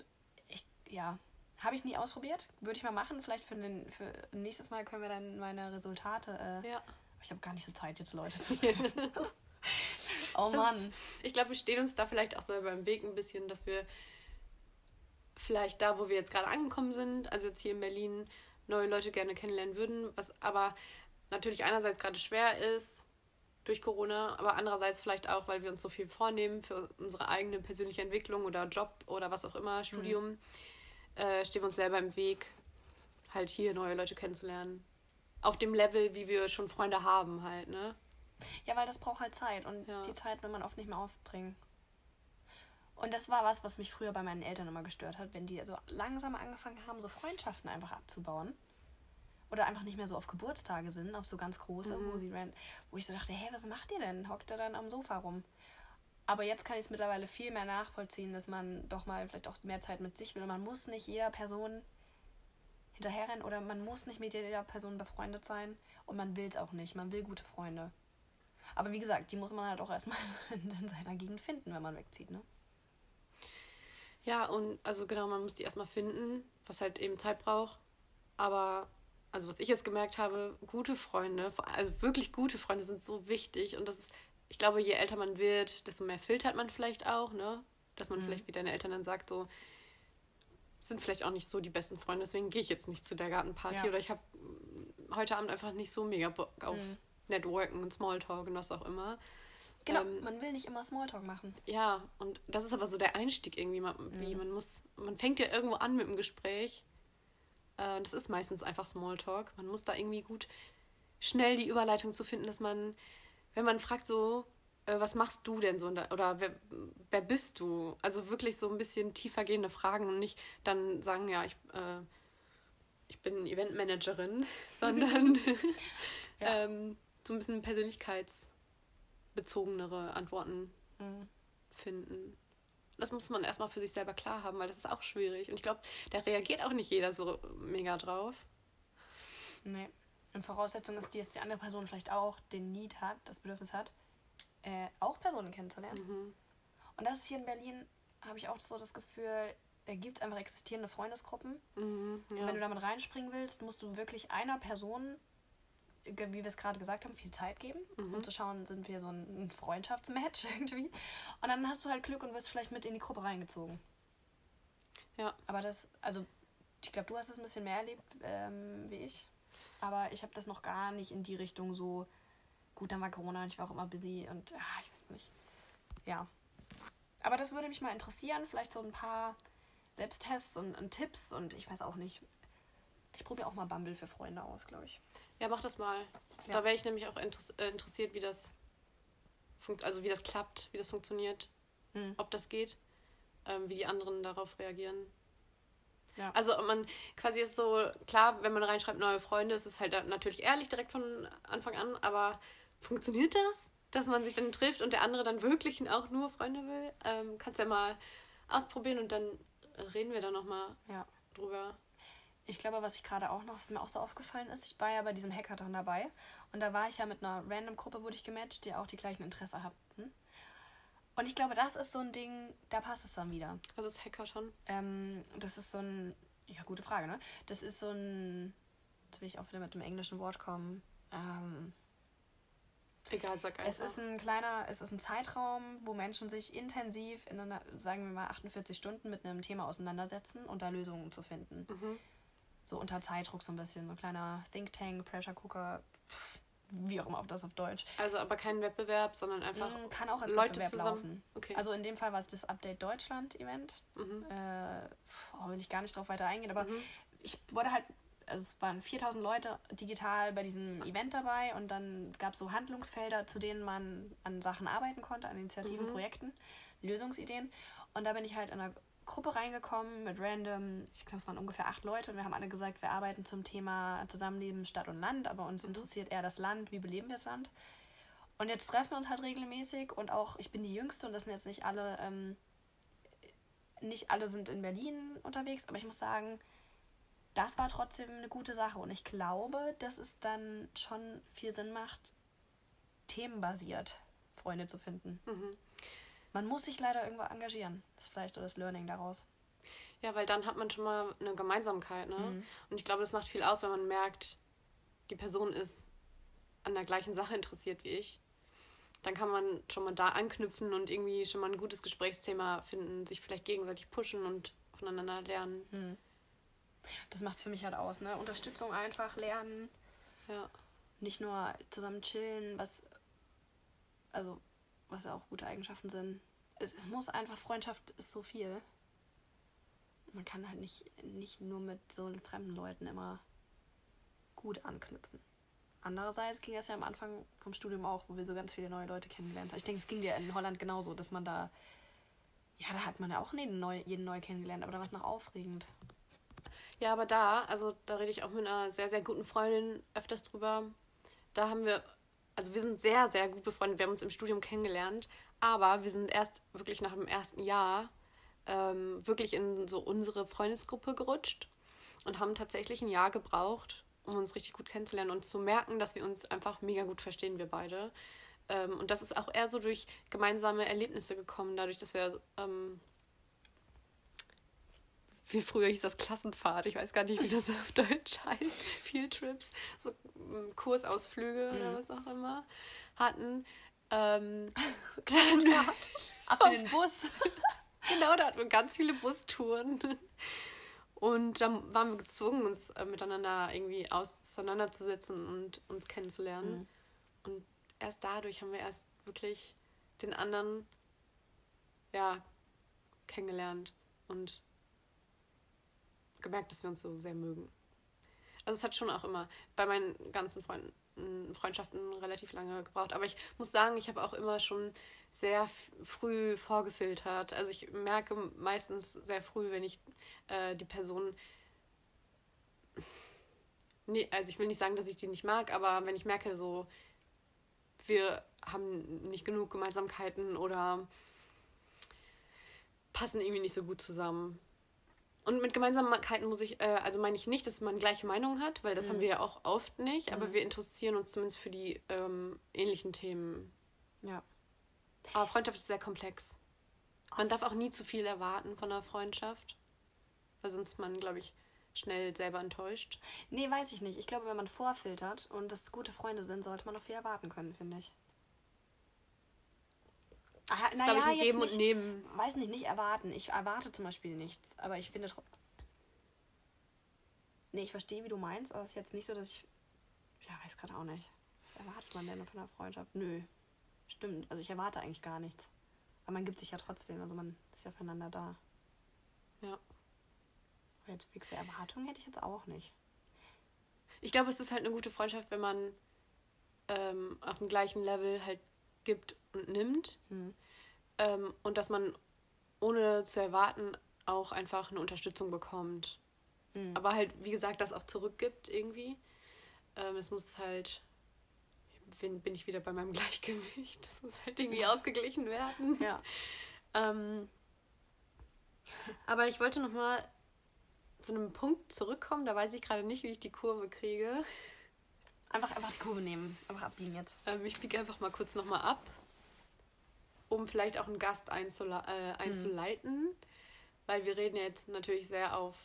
[SPEAKER 2] Ich, ja. Habe ich nie ausprobiert. Würde ich mal machen. Vielleicht für, den, für nächstes Mal können wir dann meine Resultate. Äh,
[SPEAKER 1] ja.
[SPEAKER 2] Ich habe gar nicht so Zeit, jetzt Leute zu oh
[SPEAKER 1] Das-
[SPEAKER 2] Mann.
[SPEAKER 1] Ich glaube, wir stehen uns da vielleicht auch selber im Weg ein bisschen, dass wir vielleicht da, wo wir jetzt gerade angekommen sind, also jetzt hier in Berlin, neue Leute gerne kennenlernen würden, was aber natürlich einerseits gerade schwer ist durch Corona, aber andererseits vielleicht auch, weil wir uns so viel vornehmen für unsere eigene persönliche Entwicklung oder Job oder was auch immer, Studium, äh, stehen wir uns selber im Weg, halt hier neue Leute kennenzulernen. Auf dem Level, wie wir schon Freunde haben, halt, ne?
[SPEAKER 2] Ja, weil das braucht halt Zeit und
[SPEAKER 1] Ja.
[SPEAKER 2] die Zeit will man oft nicht mehr aufbringen. Und das war was, was mich früher bei meinen Eltern immer gestört hat, wenn die so langsam angefangen haben, so Freundschaften einfach abzubauen. oder einfach nicht mehr so auf Geburtstage sind, auf so ganz große,
[SPEAKER 1] Mhm.
[SPEAKER 2] wo sie ran, wo ich so dachte, hey, was macht ihr denn? Hockt ihr dann am Sofa rum? Aber jetzt kann ich es mittlerweile viel mehr nachvollziehen, dass man doch mal vielleicht auch mehr Zeit mit sich will. Und man muss nicht jeder Person hinterherrennen oder man muss nicht mit jeder Person befreundet sein und man will es auch nicht. Man will gute Freunde. Aber wie gesagt, die muss man halt auch erstmal in seiner Gegend finden, wenn man wegzieht, ne?
[SPEAKER 1] Ja, und also genau, man muss die erstmal finden, was halt eben Zeit braucht. Aber, also was ich jetzt gemerkt habe, gute Freunde, also wirklich gute Freunde sind so wichtig. Und das ist, ich glaube, je älter man wird, desto mehr filtert man vielleicht auch, ne? Dass man vielleicht, wie deine Eltern dann sagt, so, sind vielleicht auch nicht so die besten Freunde, deswegen gehe ich jetzt nicht zu der Gartenparty
[SPEAKER 2] Ja.
[SPEAKER 1] oder ich habe heute Abend einfach nicht so mega Bock auf
[SPEAKER 2] Mhm.
[SPEAKER 1] Networken und Smalltalk und was auch immer.
[SPEAKER 2] Genau,
[SPEAKER 1] Ähm,
[SPEAKER 2] man will nicht immer Smalltalk machen.
[SPEAKER 1] ja, und das ist aber so der Einstieg irgendwie. Man, wie man muss, man fängt ja irgendwo an mit dem Gespräch. Äh, das ist meistens einfach Smalltalk. Man muss da irgendwie gut schnell die Überleitung zu finden, dass man, wenn man fragt so, äh, was machst du denn so oder wer, wer bist du? Also wirklich so ein bisschen tiefer gehende Fragen und nicht dann sagen, ja, ich, äh, ich bin Eventmanagerin, sondern
[SPEAKER 2] Ja.
[SPEAKER 1] ähm, so ein bisschen persönlichkeitsbezogenere Antworten
[SPEAKER 2] Mhm.
[SPEAKER 1] finden. Das muss man erstmal für sich selber klar haben, weil das ist auch schwierig. Und ich glaube, da reagiert auch nicht jeder so mega drauf.
[SPEAKER 2] Nee. Und Voraussetzung ist die, dass die andere Person vielleicht auch den Need hat, das Bedürfnis hat, äh, auch Personen kennenzulernen.
[SPEAKER 1] Mhm.
[SPEAKER 2] Und das ist hier in Berlin, habe ich auch so das Gefühl, da gibt es einfach existierende Freundesgruppen.
[SPEAKER 1] Mhm,
[SPEAKER 2] Und
[SPEAKER 1] ja.
[SPEAKER 2] wenn du damit reinspringen willst, musst du wirklich einer Person, wie wir es gerade gesagt haben, viel Zeit geben,
[SPEAKER 1] Mhm.
[SPEAKER 2] um zu schauen, sind wir so ein, ein Freundschaftsmatch irgendwie. Und dann hast du halt Glück und wirst vielleicht mit in die Gruppe reingezogen.
[SPEAKER 1] Ja.
[SPEAKER 2] Aber das, also ich glaube, du hast es ein bisschen mehr erlebt ähm, wie ich. Aber ich habe das noch gar nicht in die Richtung so. Gut, dann war Corona und ich war auch immer busy und ah, ich weiß nicht. Ja. Aber das würde mich mal interessieren. Vielleicht so ein paar Selbsttests und, und Tipps und ich weiß auch nicht. Ich probiere auch mal Bumble für Freunde aus, glaube ich.
[SPEAKER 1] ja, mach das mal.
[SPEAKER 2] Ja.
[SPEAKER 1] Da wäre ich nämlich auch interess äh, interessiert, wie das also wie das klappt, wie das funktioniert,
[SPEAKER 2] Mhm.
[SPEAKER 1] ob das geht, ähm, wie die anderen darauf reagieren.
[SPEAKER 2] Ja.
[SPEAKER 1] Also man quasi ist so, klar, wenn man reinschreibt neue Freunde, ist es halt natürlich ehrlich direkt von Anfang an, aber funktioniert das? Dass man sich dann trifft und der andere dann wirklich auch nur Freunde will? Ähm, kannst ja mal ausprobieren und dann reden wir da nochmal
[SPEAKER 2] Ja.
[SPEAKER 1] drüber.
[SPEAKER 2] Ich glaube, was ich gerade auch noch, was mir auch so aufgefallen ist, ich war ja bei diesem Hackathon dabei und da war ich ja mit einer random Gruppe, wurde ich gematcht, die auch die gleichen Interesse hatten. Und ich glaube, das ist so ein Ding, da passt es dann wieder.
[SPEAKER 1] Was ist Hacker schon?
[SPEAKER 2] Ähm, das ist so ein, ja, gute Frage, ne? Das ist so ein, jetzt will ich auch wieder mit dem englischen Wort kommen. Ähm,
[SPEAKER 1] Egal, sag einfach.
[SPEAKER 2] es ist ein kleiner, es ist ein Zeitraum, wo Menschen sich intensiv in einer, sagen wir mal, 48 Stunden mit einem Thema auseinandersetzen und da Lösungen zu finden.
[SPEAKER 1] Mhm.
[SPEAKER 2] So unter Zeitdruck so ein bisschen, so ein kleiner Think Tank, Pressure Cooker, pff, wie auch immer auf das auf Deutsch.
[SPEAKER 1] Also aber kein Wettbewerb, sondern einfach
[SPEAKER 2] Mm, Kann auch als
[SPEAKER 1] Leute
[SPEAKER 2] Wettbewerb
[SPEAKER 1] zusammen.
[SPEAKER 2] laufen.
[SPEAKER 1] Okay.
[SPEAKER 2] Also in dem Fall war es das Update Deutschland Event.
[SPEAKER 1] mhm.
[SPEAKER 2] Äh, oh, will ich gar nicht drauf weiter eingehen, aber
[SPEAKER 1] Mhm.
[SPEAKER 2] ich wurde halt, also es waren 4000 Leute digital bei diesem Event dabei und dann gab es so Handlungsfelder, zu denen man an Sachen arbeiten konnte, an Initiativen,
[SPEAKER 1] Mhm.
[SPEAKER 2] Projekten, Lösungsideen. Und da bin ich halt in einer Gruppe reingekommen mit random, ich glaube, es waren ungefähr acht Leute und wir haben alle gesagt, wir arbeiten zum Thema Zusammenleben Stadt und Land, aber uns
[SPEAKER 1] Mhm.
[SPEAKER 2] interessiert eher das Land, wie beleben wir das Land. Und jetzt treffen wir uns halt regelmäßig und auch, ich bin die Jüngste und das sind jetzt nicht alle, ähm, nicht alle sind in Berlin unterwegs, aber ich muss sagen, das war trotzdem eine gute Sache und ich glaube, dass es dann schon viel Sinn macht, themenbasiert Freunde zu finden.
[SPEAKER 1] Mhm.
[SPEAKER 2] Man muss sich leider irgendwo engagieren. Das ist vielleicht so das Learning daraus.
[SPEAKER 1] Ja, weil dann hat man schon mal eine Gemeinsamkeit, ne?
[SPEAKER 2] Mhm.
[SPEAKER 1] Und ich glaube, das macht viel aus, wenn man merkt, die Person ist an der gleichen Sache interessiert wie ich. Dann kann man schon mal da anknüpfen und irgendwie schon mal ein gutes Gesprächsthema finden, sich vielleicht gegenseitig pushen und voneinander lernen.
[SPEAKER 2] Mhm. Das macht es für mich halt aus, ne? Unterstützung einfach, lernen,
[SPEAKER 1] Ja.
[SPEAKER 2] nicht nur zusammen chillen, was also was ja auch gute Eigenschaften sind. Es, es muss einfach, Freundschaft ist so viel. Man kann halt nicht, nicht nur mit so fremden Leuten immer gut anknüpfen. Andererseits ging das ja am Anfang vom Studium auch, wo wir so ganz viele neue Leute kennengelernt haben. Ich denke, es ging dir in Holland genauso, dass man da, ja, da hat man ja auch jeden neu, jeden neu kennengelernt, aber da war es noch aufregend.
[SPEAKER 1] Ja, aber da, also da rede ich auch mit einer sehr, sehr guten Freundin öfters drüber. Da haben wir, also wir sind sehr, sehr gut befreundet. Wir haben uns im Studium kennengelernt, aber wir sind erst wirklich nach dem ersten Jahr ähm, wirklich in so unsere Freundesgruppe gerutscht und haben tatsächlich ein Jahr gebraucht, um uns richtig gut kennenzulernen und zu merken, dass wir uns einfach mega gut verstehen, wir beide. Ähm, und das ist auch eher so durch gemeinsame Erlebnisse gekommen, dadurch, dass wir ähm, wie früher hieß das Klassenfahrt, ich weiß gar nicht, wie das auf Deutsch heißt, Field Trips, so ähm, Kursausflüge mhm. oder was auch immer hatten. Ähm, Klassenfahrt. Ab in den Bus. genau, da hatten wir ganz viele Bustouren. Und dann waren wir gezwungen, uns äh, miteinander irgendwie auseinanderzusetzen und uns kennenzulernen. Mhm. Und erst dadurch haben wir erst wirklich den anderen ja kennengelernt und gemerkt, dass wir uns so sehr mögen. Also es hat schon auch immer bei meinen ganzen Freunden, Freundschaften relativ lange gebraucht. Aber ich muss sagen, ich habe auch immer schon sehr früh vorgefiltert. Also ich merke meistens sehr früh, wenn ich äh, die Person. Nee, also ich will nicht sagen, dass ich die nicht mag, aber wenn ich merke, so, wir haben nicht genug Gemeinsamkeiten oder passen irgendwie nicht so gut zusammen, und mit Gemeinsamkeiten muss ich, äh, also meine ich nicht, dass man gleiche Meinungen hat, weil das mhm. haben wir ja auch oft nicht, aber mhm. wir interessieren uns zumindest für die ähm, ähnlichen Themen. Ja. Aber Freundschaft ist sehr komplex. Man darf auch nie zu viel erwarten von einer Freundschaft, weil sonst man, glaube ich, schnell selber enttäuscht.
[SPEAKER 2] Nee, weiß ich nicht. Ich glaube, wenn man vorfiltert und das gute Freunde sind, sollte man auch viel erwarten können, finde ich. Das naja, ich, ein Geben nicht, und Nehmen. Weiß nicht, nicht erwarten. Ich erwarte zum Beispiel nichts, aber ich finde. Nee, ich verstehe, wie du meinst, aber es ist jetzt nicht so, dass ich. Ja, weiß gerade auch nicht. Was erwartet man denn von einer Freundschaft? Nö. Stimmt. Also ich erwarte eigentlich gar nichts. Aber man gibt sich ja trotzdem. Also man ist ja füreinander da. Ja. Aber jetzt fixe Erwartungen hätte ich jetzt auch nicht.
[SPEAKER 1] Ich glaube, es ist halt eine gute Freundschaft, wenn man ähm, auf dem gleichen Level halt gibt und nimmt. Mhm. Ähm, und dass man ohne zu erwarten auch einfach eine Unterstützung bekommt. Mhm. Aber halt, wie gesagt, das auch zurückgibt irgendwie. Ähm, es muss halt, bin, bin ich wieder bei meinem Gleichgewicht. Das muss halt irgendwie ausgeglichen werden. Ja. ähm, aber ich wollte nochmal zu einem Punkt zurückkommen. Da weiß ich gerade nicht, wie ich die Kurve kriege.
[SPEAKER 2] Einfach, einfach die Kurve nehmen. Einfach abbiegen jetzt.
[SPEAKER 1] Ähm, ich biege einfach mal kurz nochmal ab, um vielleicht auch einen Gast einzule äh, einzuleiten. Mhm. Weil wir reden jetzt natürlich sehr auf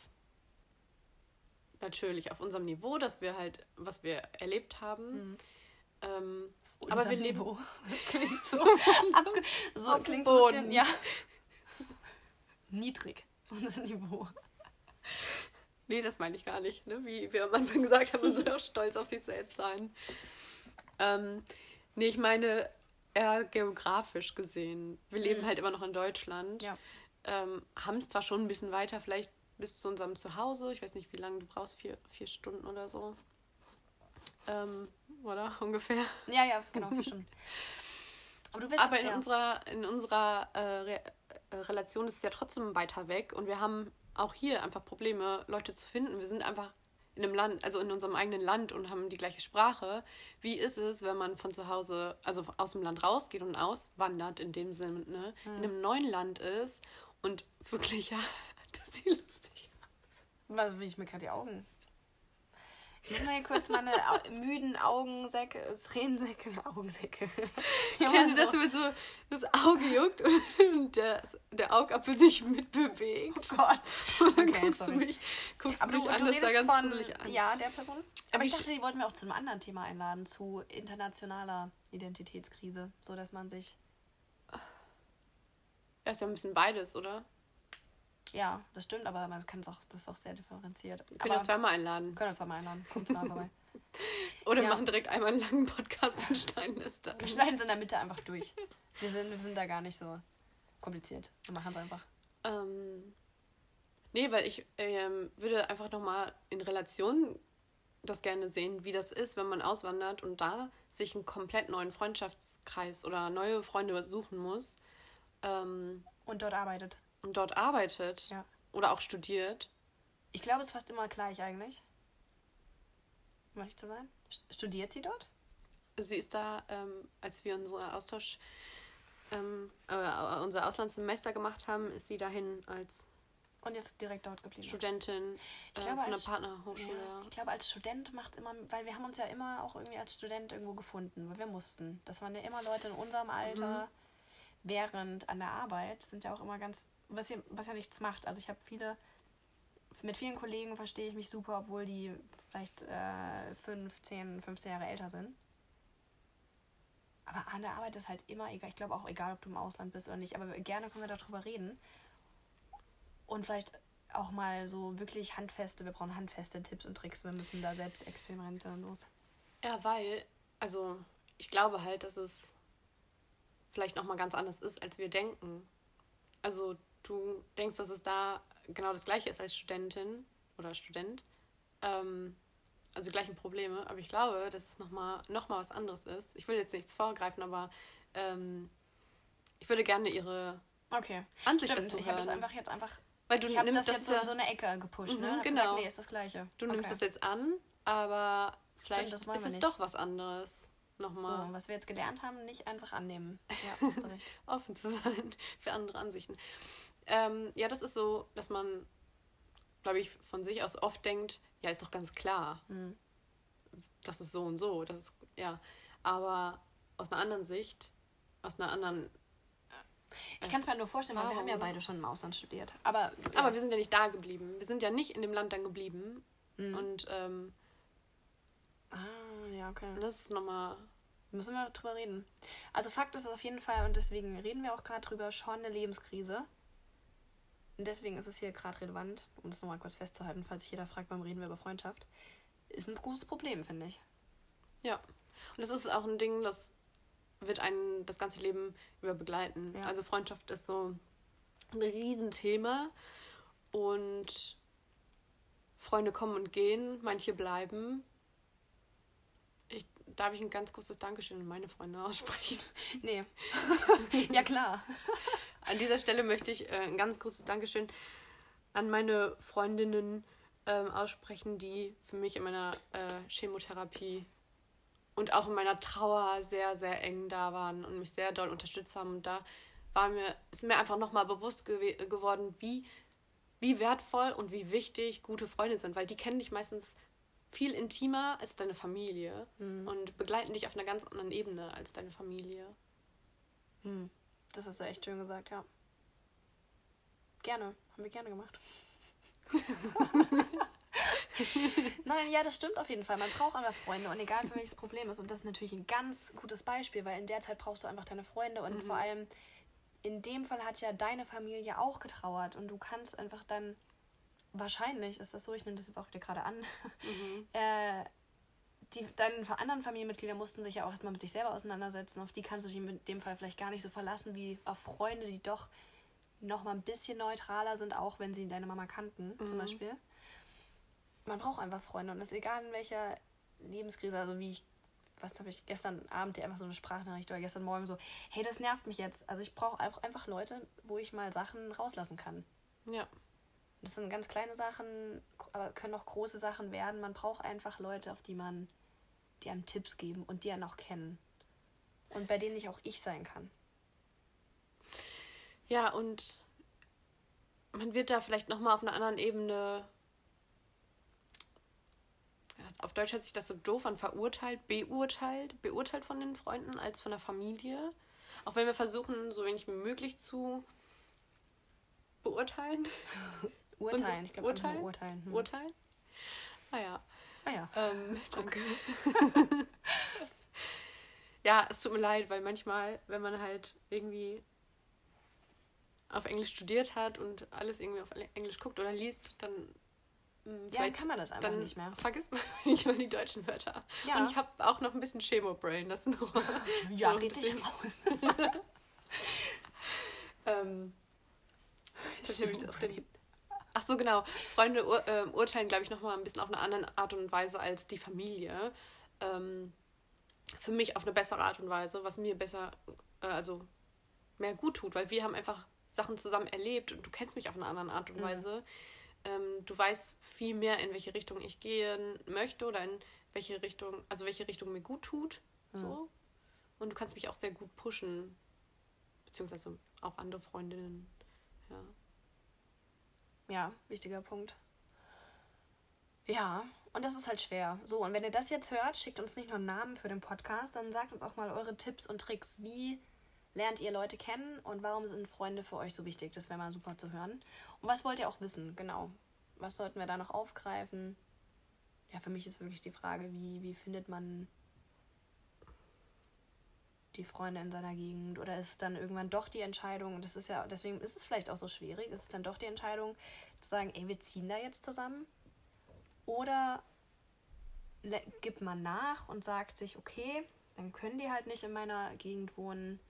[SPEAKER 1] natürlich auf unserem Niveau, dass wir halt, was wir erlebt haben. Mhm. Ähm, aber wir leben. Niveau. Das klingt so.
[SPEAKER 2] so klingt so ein bisschen, ja. Niedrig. Unser Niveau.
[SPEAKER 1] Nee, das meine ich gar nicht. Ne? Wie wir am Anfang gesagt haben, man soll auch stolz auf sich selbst sein. Ähm, nee, ich meine eher geografisch gesehen. Wir leben mhm. halt immer noch in Deutschland. Ja. Ähm, haben es zwar schon ein bisschen weiter, vielleicht bis zu unserem Zuhause. Ich weiß nicht, wie lange du brauchst, vier, vier Stunden oder so. Ähm, oder ungefähr.
[SPEAKER 2] Ja, ja, genau, vier Stunden.
[SPEAKER 1] Aber, Aber in, ja. unserer, in unserer äh, Re äh, Relation ist es ja trotzdem weiter weg und wir haben auch hier einfach Probleme, Leute zu finden. Wir sind einfach in einem Land, also in unserem eigenen Land und haben die gleiche Sprache. Wie ist es, wenn man von zu Hause, also aus dem Land rausgeht und auswandert in dem Sinne, ne? Hm. in einem neuen Land ist und wirklich, ja, das sieht lustig
[SPEAKER 2] aus. Was will ich mir gerade die Augen ich muss mal hier kurz meine müden Augensäcke, Tränensäcke, Augensäcke.
[SPEAKER 1] Kennen Sie das, wenn so das Auge juckt und der, der Augapfel sich mitbewegt? Oh Gott. Und dann okay, guckst sorry. du mich, guckst
[SPEAKER 2] Aber mich du, an, du das da ganz von, an. Ja, der Person. Aber ich, ich dachte, die wollten wir auch zu einem anderen Thema einladen, zu internationaler Identitätskrise, so dass man sich...
[SPEAKER 1] Er ist ja ein bisschen beides, oder?
[SPEAKER 2] Ja, das stimmt, aber man kann es auch, das ist auch sehr differenziert.
[SPEAKER 1] Wir können
[SPEAKER 2] auch
[SPEAKER 1] zweimal einladen.
[SPEAKER 2] Können wir zweimal einladen. Kommt zweimal vorbei.
[SPEAKER 1] Oder ja. machen direkt einmal einen langen Podcast und schneiden es dann.
[SPEAKER 2] Wir schneiden es in der Mitte einfach durch. Wir sind, wir sind da gar nicht so kompliziert. Wir machen es einfach.
[SPEAKER 1] Ähm, nee, weil ich ähm, würde einfach nochmal in Relation das gerne sehen, wie das ist, wenn man auswandert und da sich einen komplett neuen Freundschaftskreis oder neue Freunde suchen muss. Ähm,
[SPEAKER 2] und dort arbeitet
[SPEAKER 1] und dort arbeitet ja. oder auch studiert.
[SPEAKER 2] Ich glaube, es ist fast immer gleich eigentlich. Um ehrlich zu sein. Studiert sie dort?
[SPEAKER 1] Sie ist da, ähm, als wir unsere Austausch, ähm, äh, unser Auslandssemester gemacht haben, ist sie dahin als
[SPEAKER 2] Und jetzt direkt dort geblieben.
[SPEAKER 1] Studentin
[SPEAKER 2] Ich
[SPEAKER 1] äh,
[SPEAKER 2] glaube,
[SPEAKER 1] zu einer
[SPEAKER 2] als-
[SPEAKER 1] Partnerhochschule.
[SPEAKER 2] Ja, ich glaube, als Student macht immer, weil wir haben uns ja immer auch irgendwie als Student irgendwo gefunden, weil wir mussten. Das waren ja immer Leute in unserem Alter. Während an der Arbeit sind ja auch immer ganz, was ja, was ja nichts macht. Also ich habe viele, mit vielen Kollegen verstehe ich mich super, obwohl die vielleicht äh, 5, 10, 15 Jahre älter sind. Aber an der Arbeit ist halt immer egal. Ich glaube auch egal, ob du im Ausland bist oder nicht. Aber gerne können wir darüber reden. Und vielleicht auch mal so wirklich handfeste, wir brauchen handfeste Tipps und Tricks. Wir müssen da selbst Experimente los.
[SPEAKER 1] Ja, weil, also ich glaube halt, dass es vielleicht nochmal ganz anders ist, als wir denken. Also du denkst, dass es da genau das gleiche ist als Studentin oder Student. Ähm, also die gleichen Probleme, aber ich glaube, dass es nochmal noch mal was anderes ist. Ich will jetzt nichts vorgreifen, aber ähm, ich würde gerne ihre
[SPEAKER 2] Okay.
[SPEAKER 1] Ansicht
[SPEAKER 2] Stimmt,
[SPEAKER 1] dazu
[SPEAKER 2] ich habe das
[SPEAKER 1] hören.
[SPEAKER 2] einfach jetzt einfach.
[SPEAKER 1] Weil du
[SPEAKER 2] ich
[SPEAKER 1] nimmst
[SPEAKER 2] das jetzt
[SPEAKER 1] ja-
[SPEAKER 2] so in so eine Ecke gepusht,
[SPEAKER 1] Mhm,
[SPEAKER 2] ne?
[SPEAKER 1] Genau.
[SPEAKER 2] Gesagt, nee, ist das Gleiche.
[SPEAKER 1] Du nimmst
[SPEAKER 2] okay.
[SPEAKER 1] es jetzt an, aber vielleicht
[SPEAKER 2] das wollen
[SPEAKER 1] ist es
[SPEAKER 2] nicht.
[SPEAKER 1] doch was anderes. Nochmal.
[SPEAKER 2] So, was wir jetzt gelernt haben, nicht einfach annehmen. Ja, hast du recht.
[SPEAKER 1] offen zu sein für andere Ansichten. Ähm, ja, das ist so, dass man, glaube ich, von sich aus oft denkt, ja, ist doch ganz klar,
[SPEAKER 2] Mhm.
[SPEAKER 1] das ist so und so, das ist, ja. Aber aus einer anderen Sicht, aus einer anderen,
[SPEAKER 2] Ich kann es mir nur vorstellen, weil wir haben ja beide schon im Ausland studiert. Aber,
[SPEAKER 1] aber wir sind ja nicht da geblieben. Wir sind ja nicht in dem Land dann geblieben.
[SPEAKER 2] Mhm.
[SPEAKER 1] Und ähm,
[SPEAKER 2] Ah, ja, okay.
[SPEAKER 1] das ist nochmal,
[SPEAKER 2] Müssen wir drüber reden. Also Fakt ist es auf jeden Fall, und deswegen reden wir auch gerade drüber, schon eine Lebenskrise. Und deswegen ist es hier gerade relevant, um das nochmal kurz festzuhalten, falls sich jeder fragt, warum reden wir über Freundschaft. Ist ein großes Problem, finde ich.
[SPEAKER 1] ja. Und das ist auch ein Ding, das wird einen das ganze Leben über begleiten.
[SPEAKER 2] Ja.
[SPEAKER 1] Also Freundschaft ist so ein Riesenthema und Freunde kommen und gehen, manche bleiben. Ich, darf ich ein ganz großes Dankeschön an meine Freunde aussprechen.
[SPEAKER 2] Nee. ja, klar.
[SPEAKER 1] An dieser Stelle möchte ich äh, ein ganz großes Dankeschön an meine Freundinnen ähm, aussprechen, die für mich in meiner äh, Chemotherapie und auch in meiner Trauer sehr, sehr eng da waren und mich sehr doll unterstützt haben. Und da war mir, ist mir einfach nochmal bewusst gewe geworden, wie, wie wertvoll und wie wichtig gute Freunde sind, weil die kennen dich meistens viel intimer als deine Familie und begleiten dich auf einer ganz anderen Ebene als deine Familie.
[SPEAKER 2] Hm. Das hast du echt schön gesagt, ja. Gerne. Haben wir gerne gemacht. Nein, ja, das stimmt auf jeden Fall. Man braucht einfach Freunde und egal für welches Problem ist. Und das ist natürlich ein ganz gutes Beispiel, weil in der Zeit brauchst du einfach deine Freunde und vor allem in dem Fall hat ja deine Familie auch getrauert und du kannst einfach dann wahrscheinlich, ist das so, ich nehme das jetzt auch wieder gerade an, äh, die, deine anderen Familienmitglieder mussten sich ja auch erstmal mit sich selber auseinandersetzen. Auf die kannst du dich in dem Fall vielleicht gar nicht so verlassen wie auf Freunde, die doch noch mal ein bisschen neutraler sind, auch wenn sie deine Mama kannten, zum Beispiel. Man braucht einfach Freunde und das ist egal in welcher Lebenskrise, also wie ich, was habe ich gestern Abend dir einfach so eine Sprachnachricht oder gestern Morgen so, hey, das nervt mich jetzt. Also ich brauche einfach, einfach Leute, wo ich mal Sachen rauslassen kann.
[SPEAKER 1] Ja.
[SPEAKER 2] Das sind ganz kleine Sachen, aber können auch große Sachen werden. Man braucht einfach Leute, auf die man, die einem Tipps geben und die einen auch kennen. Und bei denen ich auch ich sein kann.
[SPEAKER 1] Ja, und man wird da vielleicht nochmal auf einer anderen Ebene. Auf Deutsch hört sich das so doof an, verurteilt, beurteilt, beurteilt von den Freunden als von der Familie. Auch wenn wir versuchen, so wenig wie möglich zu beurteilen.
[SPEAKER 2] Urteilen. Ich glaube,
[SPEAKER 1] urteilen?
[SPEAKER 2] urteilen. Hm.
[SPEAKER 1] Urteilen? Ah ja.
[SPEAKER 2] Ah ja.
[SPEAKER 1] Ähm, danke. ja, es tut mir leid, weil manchmal, wenn man halt irgendwie auf Englisch studiert hat und alles irgendwie auf Englisch guckt oder liest, dann mh,
[SPEAKER 2] Ja, kann man das einfach nicht mehr.
[SPEAKER 1] vergisst man nicht mal die deutschen Wörter.
[SPEAKER 2] Ja.
[SPEAKER 1] Und ich habe auch noch ein bisschen Chemo-Brain, das noch.
[SPEAKER 2] Ja,
[SPEAKER 1] so, deswegen-
[SPEAKER 2] raus.
[SPEAKER 1] Ähm, hab ich auf den, ach so, genau. Freunde ur, ähm, urteilen, glaube ich, nochmal ein bisschen auf eine andere Art und Weise als die Familie. Ähm, für mich auf eine bessere Art und Weise, was mir besser, äh, also mehr gut tut, weil wir haben einfach Sachen zusammen erlebt und du kennst mich auf eine andere Art und
[SPEAKER 2] Mhm.
[SPEAKER 1] Weise. ähm, du weißt viel mehr, in welche Richtung ich gehen möchte oder in welche Richtung, also welche Richtung mir gut tut. So. Und du kannst mich auch sehr gut pushen. Beziehungsweise auch andere Freundinnen. Ja.
[SPEAKER 2] Ja, wichtiger Punkt. Ja, und das ist halt schwer. So, und wenn ihr das jetzt hört, schickt uns nicht nur einen Namen für den Podcast, dann sagt uns auch mal eure Tipps und Tricks. Wie lernt ihr Leute kennen und warum sind Freunde für euch so wichtig? Das wäre mal super zu hören. Und was wollt ihr auch wissen? Genau. Was sollten wir da noch aufgreifen? Ja, für mich ist wirklich die Frage, wie, wie findet man die Freunde in seiner Gegend? Oder ist es dann irgendwann doch die Entscheidung, und das ist ja, deswegen ist es vielleicht auch so schwierig, ist es dann doch die Entscheidung zu sagen, ey, wir ziehen da jetzt zusammen? Oder gibt man nach und sagt sich, okay, dann können die halt nicht in meiner Gegend wohnen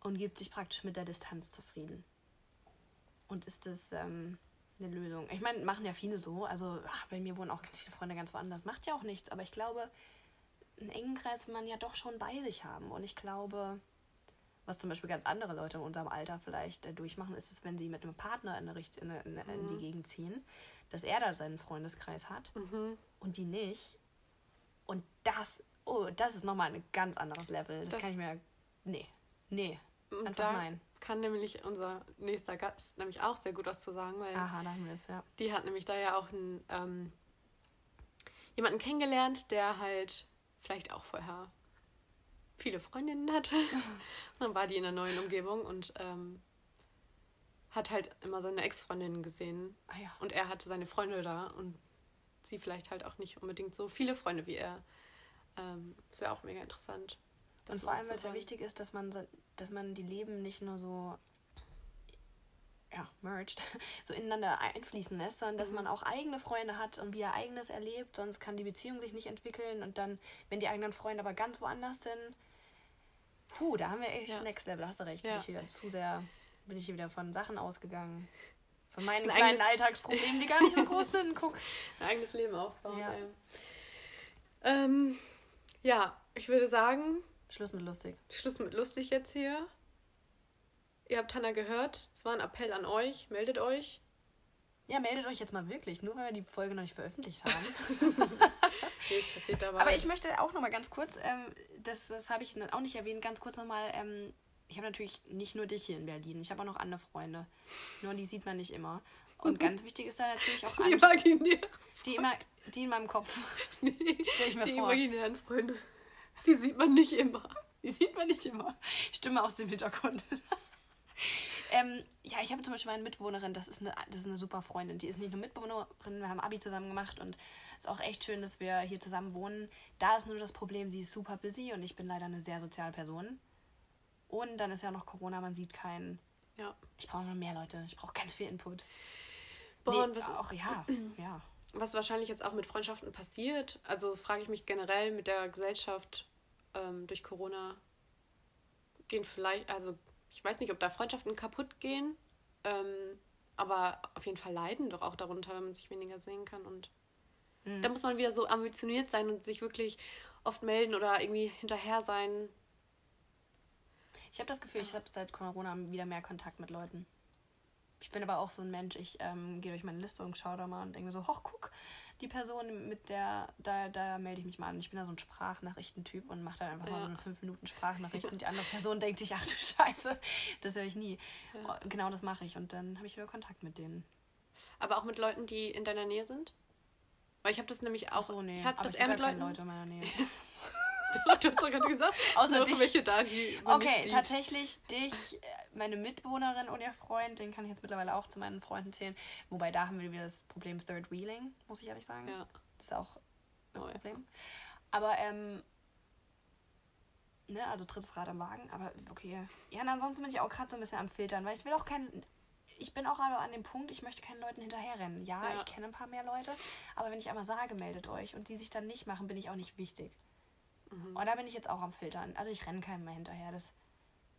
[SPEAKER 2] und gibt sich praktisch mit der Distanz zufrieden. Und ist das ähm, eine Lösung? Ich meine, machen ja viele so. Also, ach, bei mir wohnen auch ganz viele Freunde ganz woanders. Macht ja auch nichts. Aber ich glaube, einen engen Kreis man ja doch schon bei sich haben. Und ich glaube, was zum Beispiel ganz andere Leute in unserem Alter vielleicht äh, durchmachen, ist es, wenn sie mit einem Partner in, eine in, eine, in, eine- in die Gegend ziehen, dass er da seinen Freundeskreis hat und die nicht. Und das, oh, das ist nochmal ein ganz anderes Level. Das,
[SPEAKER 1] Das-
[SPEAKER 2] kann ich mir. Nee, nee. Einfach nein.
[SPEAKER 1] kann nämlich unser nächster Gast nämlich auch sehr gut was zu sagen, weil
[SPEAKER 2] Aha, da haben wir es, ja.
[SPEAKER 1] die hat nämlich da ja auch einen, ähm, jemanden kennengelernt, der halt vielleicht auch vorher viele Freundinnen hatte. und dann war die in einer neuen Umgebung und ähm, hat halt immer seine Ex-Freundinnen gesehen.
[SPEAKER 2] Ah ja.
[SPEAKER 1] Und er hatte seine Freunde da und sie vielleicht halt auch nicht unbedingt so viele Freunde wie er. Ähm, das wäre auch mega interessant.
[SPEAKER 2] Und vor allem, weil es ja wichtig ist, dass man, dass man die Leben nicht nur so ja, merged, so ineinander einfließen lässt, sondern dass man auch eigene Freunde hat und wie er eigenes erlebt, sonst kann die Beziehung sich nicht entwickeln und dann, wenn die eigenen Freunde aber ganz woanders sind, puh, da haben wir echt
[SPEAKER 1] Ja.
[SPEAKER 2] Next Level, hast du recht,
[SPEAKER 1] Ja.
[SPEAKER 2] bin ich wieder zu sehr, bin ich hier wieder von Sachen ausgegangen. Von meinen
[SPEAKER 1] Ein
[SPEAKER 2] kleinen Alltagsproblemen, die gar nicht so groß sind, guck.
[SPEAKER 1] ein eigenes Leben aufbauen.
[SPEAKER 2] Ja.
[SPEAKER 1] Ja, ähm, ja ich würde sagen,
[SPEAKER 2] Schluss mit lustig.
[SPEAKER 1] Schluss mit lustig jetzt hier. Ihr habt Hannah gehört. Es war ein Appell an euch. Meldet euch.
[SPEAKER 2] Ja, meldet euch jetzt mal wirklich, nur weil wir die Folge noch nicht veröffentlicht haben.
[SPEAKER 1] Nee, es passiert dabei.
[SPEAKER 2] Aber ich möchte auch noch mal ganz kurz, ähm, das, das habe ich auch nicht erwähnt, ganz kurz noch mal, ähm, ich habe natürlich nicht nur dich hier in Berlin, ich habe auch noch andere Freunde. Nur die sieht man nicht immer. Und ganz wichtig ist da natürlich auch
[SPEAKER 1] die imaginären,
[SPEAKER 2] die, immer, die in meinem Kopf.
[SPEAKER 1] nee,
[SPEAKER 2] Stell ich mir
[SPEAKER 1] die
[SPEAKER 2] vor.
[SPEAKER 1] imaginären Freunde. Die sieht man nicht immer.
[SPEAKER 2] Die sieht man nicht immer. Stimme aus dem Hintergrund. Ähm, ja, ich habe zum Beispiel meine Mitbewohnerin, das ist, eine, das ist eine super Freundin. Die ist nicht nur Mitbewohnerin, wir haben Abi zusammen gemacht und es ist auch echt schön, dass wir hier zusammen wohnen. Da ist nur das Problem, sie ist super busy und ich bin leider eine sehr soziale Person. Und dann ist ja noch Corona, man sieht keinen.
[SPEAKER 1] Ja.
[SPEAKER 2] Ich brauche noch mehr Leute, ich brauche ganz viel Input.
[SPEAKER 1] Boah,
[SPEAKER 2] nee,
[SPEAKER 1] was,
[SPEAKER 2] auch ja, ja.
[SPEAKER 1] was wahrscheinlich jetzt auch mit Freundschaften passiert, also das frage ich mich generell mit der Gesellschaft ähm, durch Corona, gehen vielleicht, also ich weiß nicht, ob da Freundschaften kaputt gehen, ähm, aber auf jeden Fall leiden doch auch darunter, wenn man sich weniger sehen kann und
[SPEAKER 2] Mhm.
[SPEAKER 1] da muss man wieder so ambitioniert sein und sich wirklich oft melden oder irgendwie hinterher sein.
[SPEAKER 2] Ich habe das Gefühl, ich habe seit Corona wieder mehr Kontakt mit Leuten. Ich bin aber auch so ein Mensch, ich ähm, gehe durch meine Liste und schaue da mal und denke mir so, hoch, guck, die Person, mit der, da, da melde ich mich mal an. Ich bin da so ein Sprachnachrichtentyp und mache dann einfach mal
[SPEAKER 1] Ja.
[SPEAKER 2] so eine 5 Minuten Sprachnachricht und die andere Person denkt sich, ach du Scheiße, das höre ich nie.
[SPEAKER 1] Ja.
[SPEAKER 2] Genau das mache ich und dann habe ich wieder Kontakt mit denen.
[SPEAKER 1] Aber auch mit Leuten, die in deiner Nähe sind. Weil ich habe das nämlich auch.
[SPEAKER 2] Ach so, nee,
[SPEAKER 1] Ich
[SPEAKER 2] aber
[SPEAKER 1] das eher
[SPEAKER 2] habe
[SPEAKER 1] mit
[SPEAKER 2] keine
[SPEAKER 1] Leuten.
[SPEAKER 2] Leute in meiner Nähe.
[SPEAKER 1] du hast doch gerade gesagt.
[SPEAKER 2] Außer
[SPEAKER 1] noch
[SPEAKER 2] dich.
[SPEAKER 1] welche da, die
[SPEAKER 2] Okay, tatsächlich dich, äh, meine Mitbewohnerin und ihr Freund, den kann ich jetzt mittlerweile auch zu meinen Freunden zählen. Wobei da haben wir wieder das Problem Third Wheeling, muss ich ehrlich sagen.
[SPEAKER 1] Ja.
[SPEAKER 2] Das ist auch ein
[SPEAKER 1] Oh, ja.
[SPEAKER 2] Problem. Aber, ähm, ne, also drittes Rad am Wagen, aber okay. Ja, und ansonsten bin ich auch gerade so ein bisschen am Filtern, weil ich will auch keinen. Ich bin auch gerade an dem Punkt, ich möchte keinen Leuten hinterherrennen. Ja,
[SPEAKER 1] Ja.
[SPEAKER 2] ich kenne ein paar mehr Leute, aber wenn ich einmal sage, meldet euch und die sich dann nicht machen, bin ich auch nicht wichtig.
[SPEAKER 1] Mhm.
[SPEAKER 2] Und da bin ich jetzt auch am Filtern. Also ich renne keinem mehr hinterher. Das,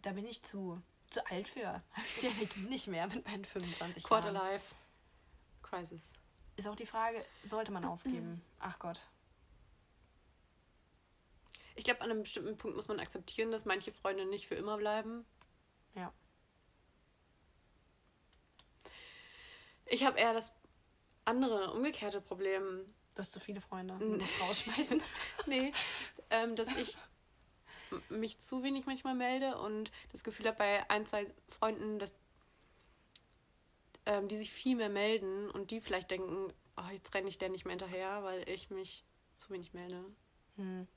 [SPEAKER 2] da bin ich zu, zu alt für. Habe ich die Energie nicht mehr mit meinen 25
[SPEAKER 1] Quarter
[SPEAKER 2] Jahren.
[SPEAKER 1] Life Crisis.
[SPEAKER 2] Ist auch die Frage, sollte man aufgeben? Ach Gott.
[SPEAKER 1] Ich glaube, an einem bestimmten Punkt muss man akzeptieren, dass manche Freunde nicht für immer bleiben.
[SPEAKER 2] Ja.
[SPEAKER 1] Ich habe eher das andere, umgekehrte Problem.
[SPEAKER 2] Du hast zu viele Freunde. Du musst rausschmeißen.
[SPEAKER 1] nee, ähm, dass ich mich zu wenig manchmal melde und das Gefühl habe bei ein, zwei Freunden, dass ähm, die sich viel mehr melden und die vielleicht denken, oh, jetzt renne ich der nicht mehr hinterher, weil ich mich zu wenig melde.
[SPEAKER 2] Hm.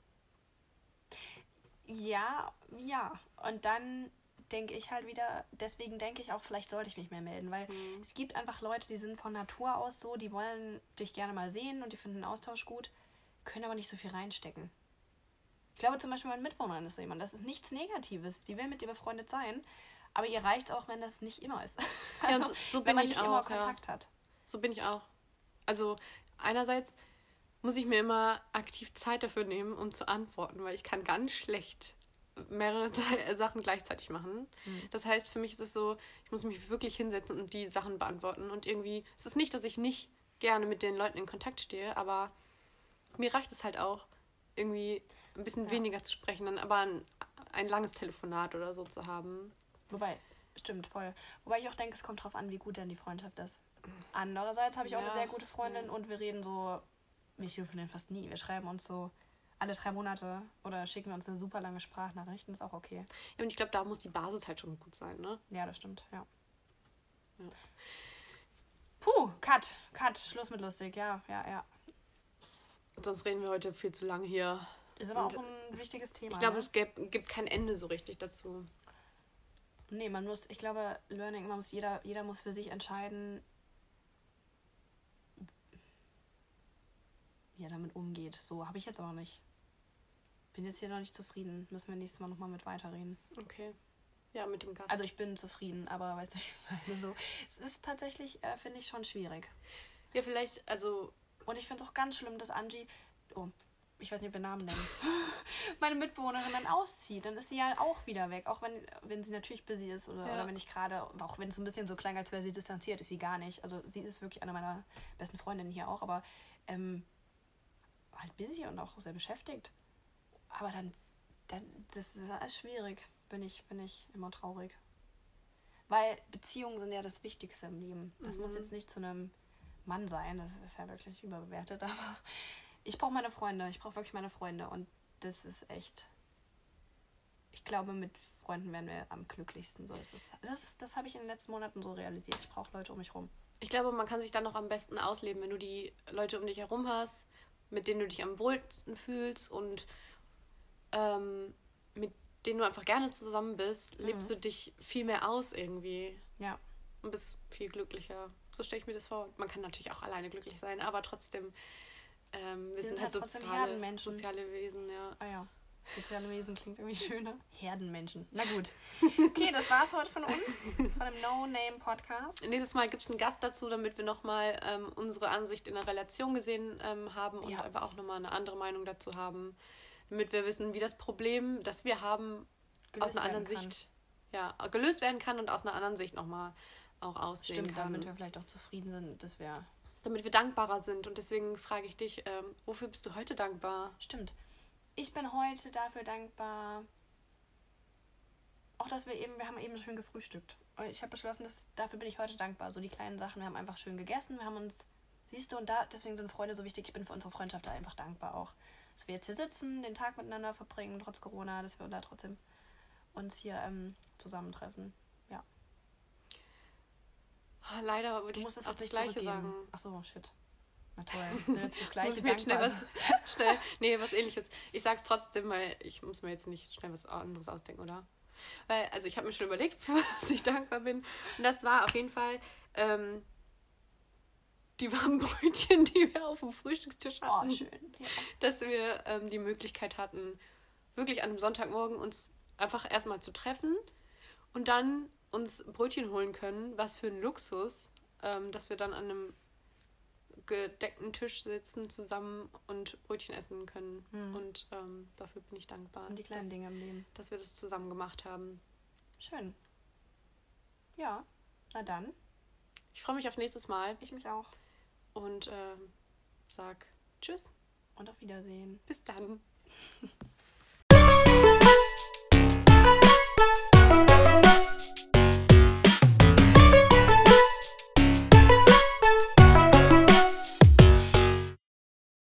[SPEAKER 2] Ja, ja. Und dann denke ich halt wieder, deswegen denke ich auch, vielleicht sollte ich mich mehr melden, weil
[SPEAKER 1] Mhm.
[SPEAKER 2] es gibt einfach Leute, die sind von Natur aus so, die wollen dich gerne mal sehen und die finden den Austausch gut, können aber nicht so viel reinstecken. Ich glaube zum Beispiel mein Mitwohner ist so jemand, das ist nichts Negatives, die will mit dir befreundet sein, aber ihr reicht auch, wenn das nicht immer ist.
[SPEAKER 1] Ja,
[SPEAKER 2] Also,
[SPEAKER 1] so- so
[SPEAKER 2] wenn
[SPEAKER 1] bin
[SPEAKER 2] man
[SPEAKER 1] ich
[SPEAKER 2] nicht immer
[SPEAKER 1] auch, ja.
[SPEAKER 2] Kontakt hat.
[SPEAKER 1] So bin ich auch. Also einerseits muss ich mir immer aktiv Zeit dafür nehmen, um zu antworten, weil ich kann ganz schlecht mehrere Sachen gleichzeitig machen. Das heißt, für mich ist es so, ich muss mich wirklich hinsetzen und die Sachen beantworten. Und irgendwie, es ist nicht, dass ich nicht gerne mit den Leuten in Kontakt stehe, aber mir reicht es halt auch, irgendwie ein bisschen
[SPEAKER 2] Ja.
[SPEAKER 1] weniger zu sprechen, dann aber ein, ein langes Telefonat oder so zu haben.
[SPEAKER 2] Wobei, stimmt, voll. Wobei ich auch denke, es kommt drauf an, wie gut denn die Freundschaft ist. Andererseits habe ich auch eine
[SPEAKER 1] Ja,
[SPEAKER 2] sehr gute Freundin
[SPEAKER 1] ja.
[SPEAKER 2] und wir reden so, wir telefonieren fast nie. Wir schreiben uns so alle drei Monate oder schicken uns eine super lange Sprachnachricht und ist auch okay.
[SPEAKER 1] Ja, und ich glaube, da muss die Basis halt schon gut sein, ne?
[SPEAKER 2] Ja, das stimmt, ja.
[SPEAKER 1] Ja.
[SPEAKER 2] Puh, Cut, Cut, Schluss mit lustig, ja, ja, ja.
[SPEAKER 1] Sonst reden wir heute viel zu lange hier.
[SPEAKER 2] Ist aber
[SPEAKER 1] Und
[SPEAKER 2] auch ein wichtiges Thema.
[SPEAKER 1] Ich glaube,
[SPEAKER 2] ne?
[SPEAKER 1] es gibt, gibt kein Ende so richtig dazu.
[SPEAKER 2] Nee, man muss, ich glaube, Learning, man muss jeder, jeder muss für sich entscheiden, wie er damit umgeht. So habe ich jetzt aber nicht. Bin jetzt hier noch nicht zufrieden. Müssen wir nächstes Mal nochmal mit weiterreden.
[SPEAKER 1] Okay. Ja, mit dem Gast.
[SPEAKER 2] Also ich bin zufrieden, aber weißt du, ich meine so. Es ist tatsächlich, äh, finde ich, schon schwierig.
[SPEAKER 1] ja, vielleicht, also,
[SPEAKER 2] Und ich finde es auch ganz schlimm, dass Angie, oh, ich weiß nicht, ob wir Namen nennen, meine Mitbewohnerin dann auszieht. Dann ist sie ja auch wieder weg. Auch wenn, wenn sie natürlich busy ist oder,
[SPEAKER 1] Ja.
[SPEAKER 2] oder wenn ich gerade, auch wenn es so ein bisschen so klang, als wäre sie distanziert, ist sie gar nicht. Also sie ist wirklich eine meiner besten Freundinnen hier auch, aber ähm, halt busy und auch sehr beschäftigt. Aber dann, dann das ist alles schwierig. Bin ich, bin ich immer traurig. Weil Beziehungen sind ja das Wichtigste im Leben. Das muss
[SPEAKER 1] Mhm.
[SPEAKER 2] jetzt nicht zu einem Mann sein, das ist ja wirklich überbewertet, aber ich brauche meine Freunde, ich brauche wirklich meine Freunde und das ist echt, ich glaube, mit Freunden werden wir am glücklichsten. So ist es. Das, das habe ich in den letzten Monaten so realisiert. Ich brauche Leute um mich rum.
[SPEAKER 1] ich glaube, man kann sich dann noch am besten ausleben, wenn du die Leute um dich herum hast, mit denen du dich am wohlsten fühlst und ähm, mit denen du einfach gerne zusammen bist, lebst du dich viel mehr aus irgendwie
[SPEAKER 2] Ja,
[SPEAKER 1] und bist viel glücklicher. So stelle ich mir das vor. Man kann natürlich auch alleine glücklich sein, aber trotzdem, ähm, wir,
[SPEAKER 2] Wir
[SPEAKER 1] sind,
[SPEAKER 2] sind
[SPEAKER 1] halt
[SPEAKER 2] halt
[SPEAKER 1] soziale, soziale Wesen, ja.
[SPEAKER 2] ah ja. Soziale Wesen klingt irgendwie schöner. Herdenmenschen. Na gut. Okay, das war's heute von uns, von dem No-Name-Podcast.
[SPEAKER 1] Nächstes Mal gibt es einen Gast dazu, damit wir nochmal ähm, unsere Ansicht in der Relation gesehen ähm, haben und
[SPEAKER 2] Ja.
[SPEAKER 1] einfach auch nochmal eine andere Meinung dazu haben. Damit wir wissen, wie das Problem, das wir haben, aus
[SPEAKER 2] Gelöst
[SPEAKER 1] einer anderen
[SPEAKER 2] kann.
[SPEAKER 1] Sicht ja, gelöst werden kann und aus einer anderen Sicht nochmal auch aussehen
[SPEAKER 2] Stimmt,
[SPEAKER 1] kann.
[SPEAKER 2] damit wir vielleicht auch zufrieden sind, dass wir
[SPEAKER 1] damit wir dankbarer sind. Und deswegen frage ich dich, ähm, wofür bist du heute dankbar?
[SPEAKER 2] Stimmt. Ich bin heute dafür dankbar, auch dass wir eben, wir haben eben schön gefrühstückt. Und Ich habe beschlossen, dass dafür bin ich heute dankbar. So die kleinen Sachen, wir haben einfach schön gegessen, wir haben uns, siehst du, und da, deswegen sind Freunde so wichtig. Ich bin für unsere Freundschaft da einfach dankbar auch. Dass wir jetzt hier sitzen, den Tag miteinander verbringen, trotz Corona, dass wir da trotzdem uns hier ähm, zusammentreffen. Ja.
[SPEAKER 1] Ah, Leider würde ich
[SPEAKER 2] musst es
[SPEAKER 1] auch das
[SPEAKER 2] nicht
[SPEAKER 1] Gleiche sagen.
[SPEAKER 2] Ach so, shit. Na toll. Sind jetzt fürs Gleiche
[SPEAKER 1] muss ich mir schnell was, schnell, nee, was ähnliches. Ich sag's trotzdem, weil ich muss mir jetzt nicht schnell was anderes ausdenken, oder? Weil, also ich habe mir schon überlegt, für was ich dankbar bin. Und das war auf jeden Fall ähm, die warmen Brötchen, die wir auf dem Frühstückstisch hatten.
[SPEAKER 2] Oh, schön. Ja.
[SPEAKER 1] Dass wir ähm, die Möglichkeit hatten, wirklich an einem Sonntagmorgen uns einfach erstmal zu treffen und dann uns Brötchen holen können. Was für ein Luxus, ähm, dass wir dann an einem gedeckten Tisch sitzen zusammen und Brötchen essen können.
[SPEAKER 2] Mhm.
[SPEAKER 1] Und ähm, dafür bin ich dankbar,
[SPEAKER 2] Das sind die kleinen
[SPEAKER 1] dass,
[SPEAKER 2] Dinge im Leben.
[SPEAKER 1] dass wir das zusammen gemacht haben.
[SPEAKER 2] Schön. Ja, na dann.
[SPEAKER 1] Ich freue mich auf nächstes Mal
[SPEAKER 2] Ich mich auch.
[SPEAKER 1] Und ähm, sag Tschüss,
[SPEAKER 2] Und auf Wiedersehen.
[SPEAKER 1] bis dann.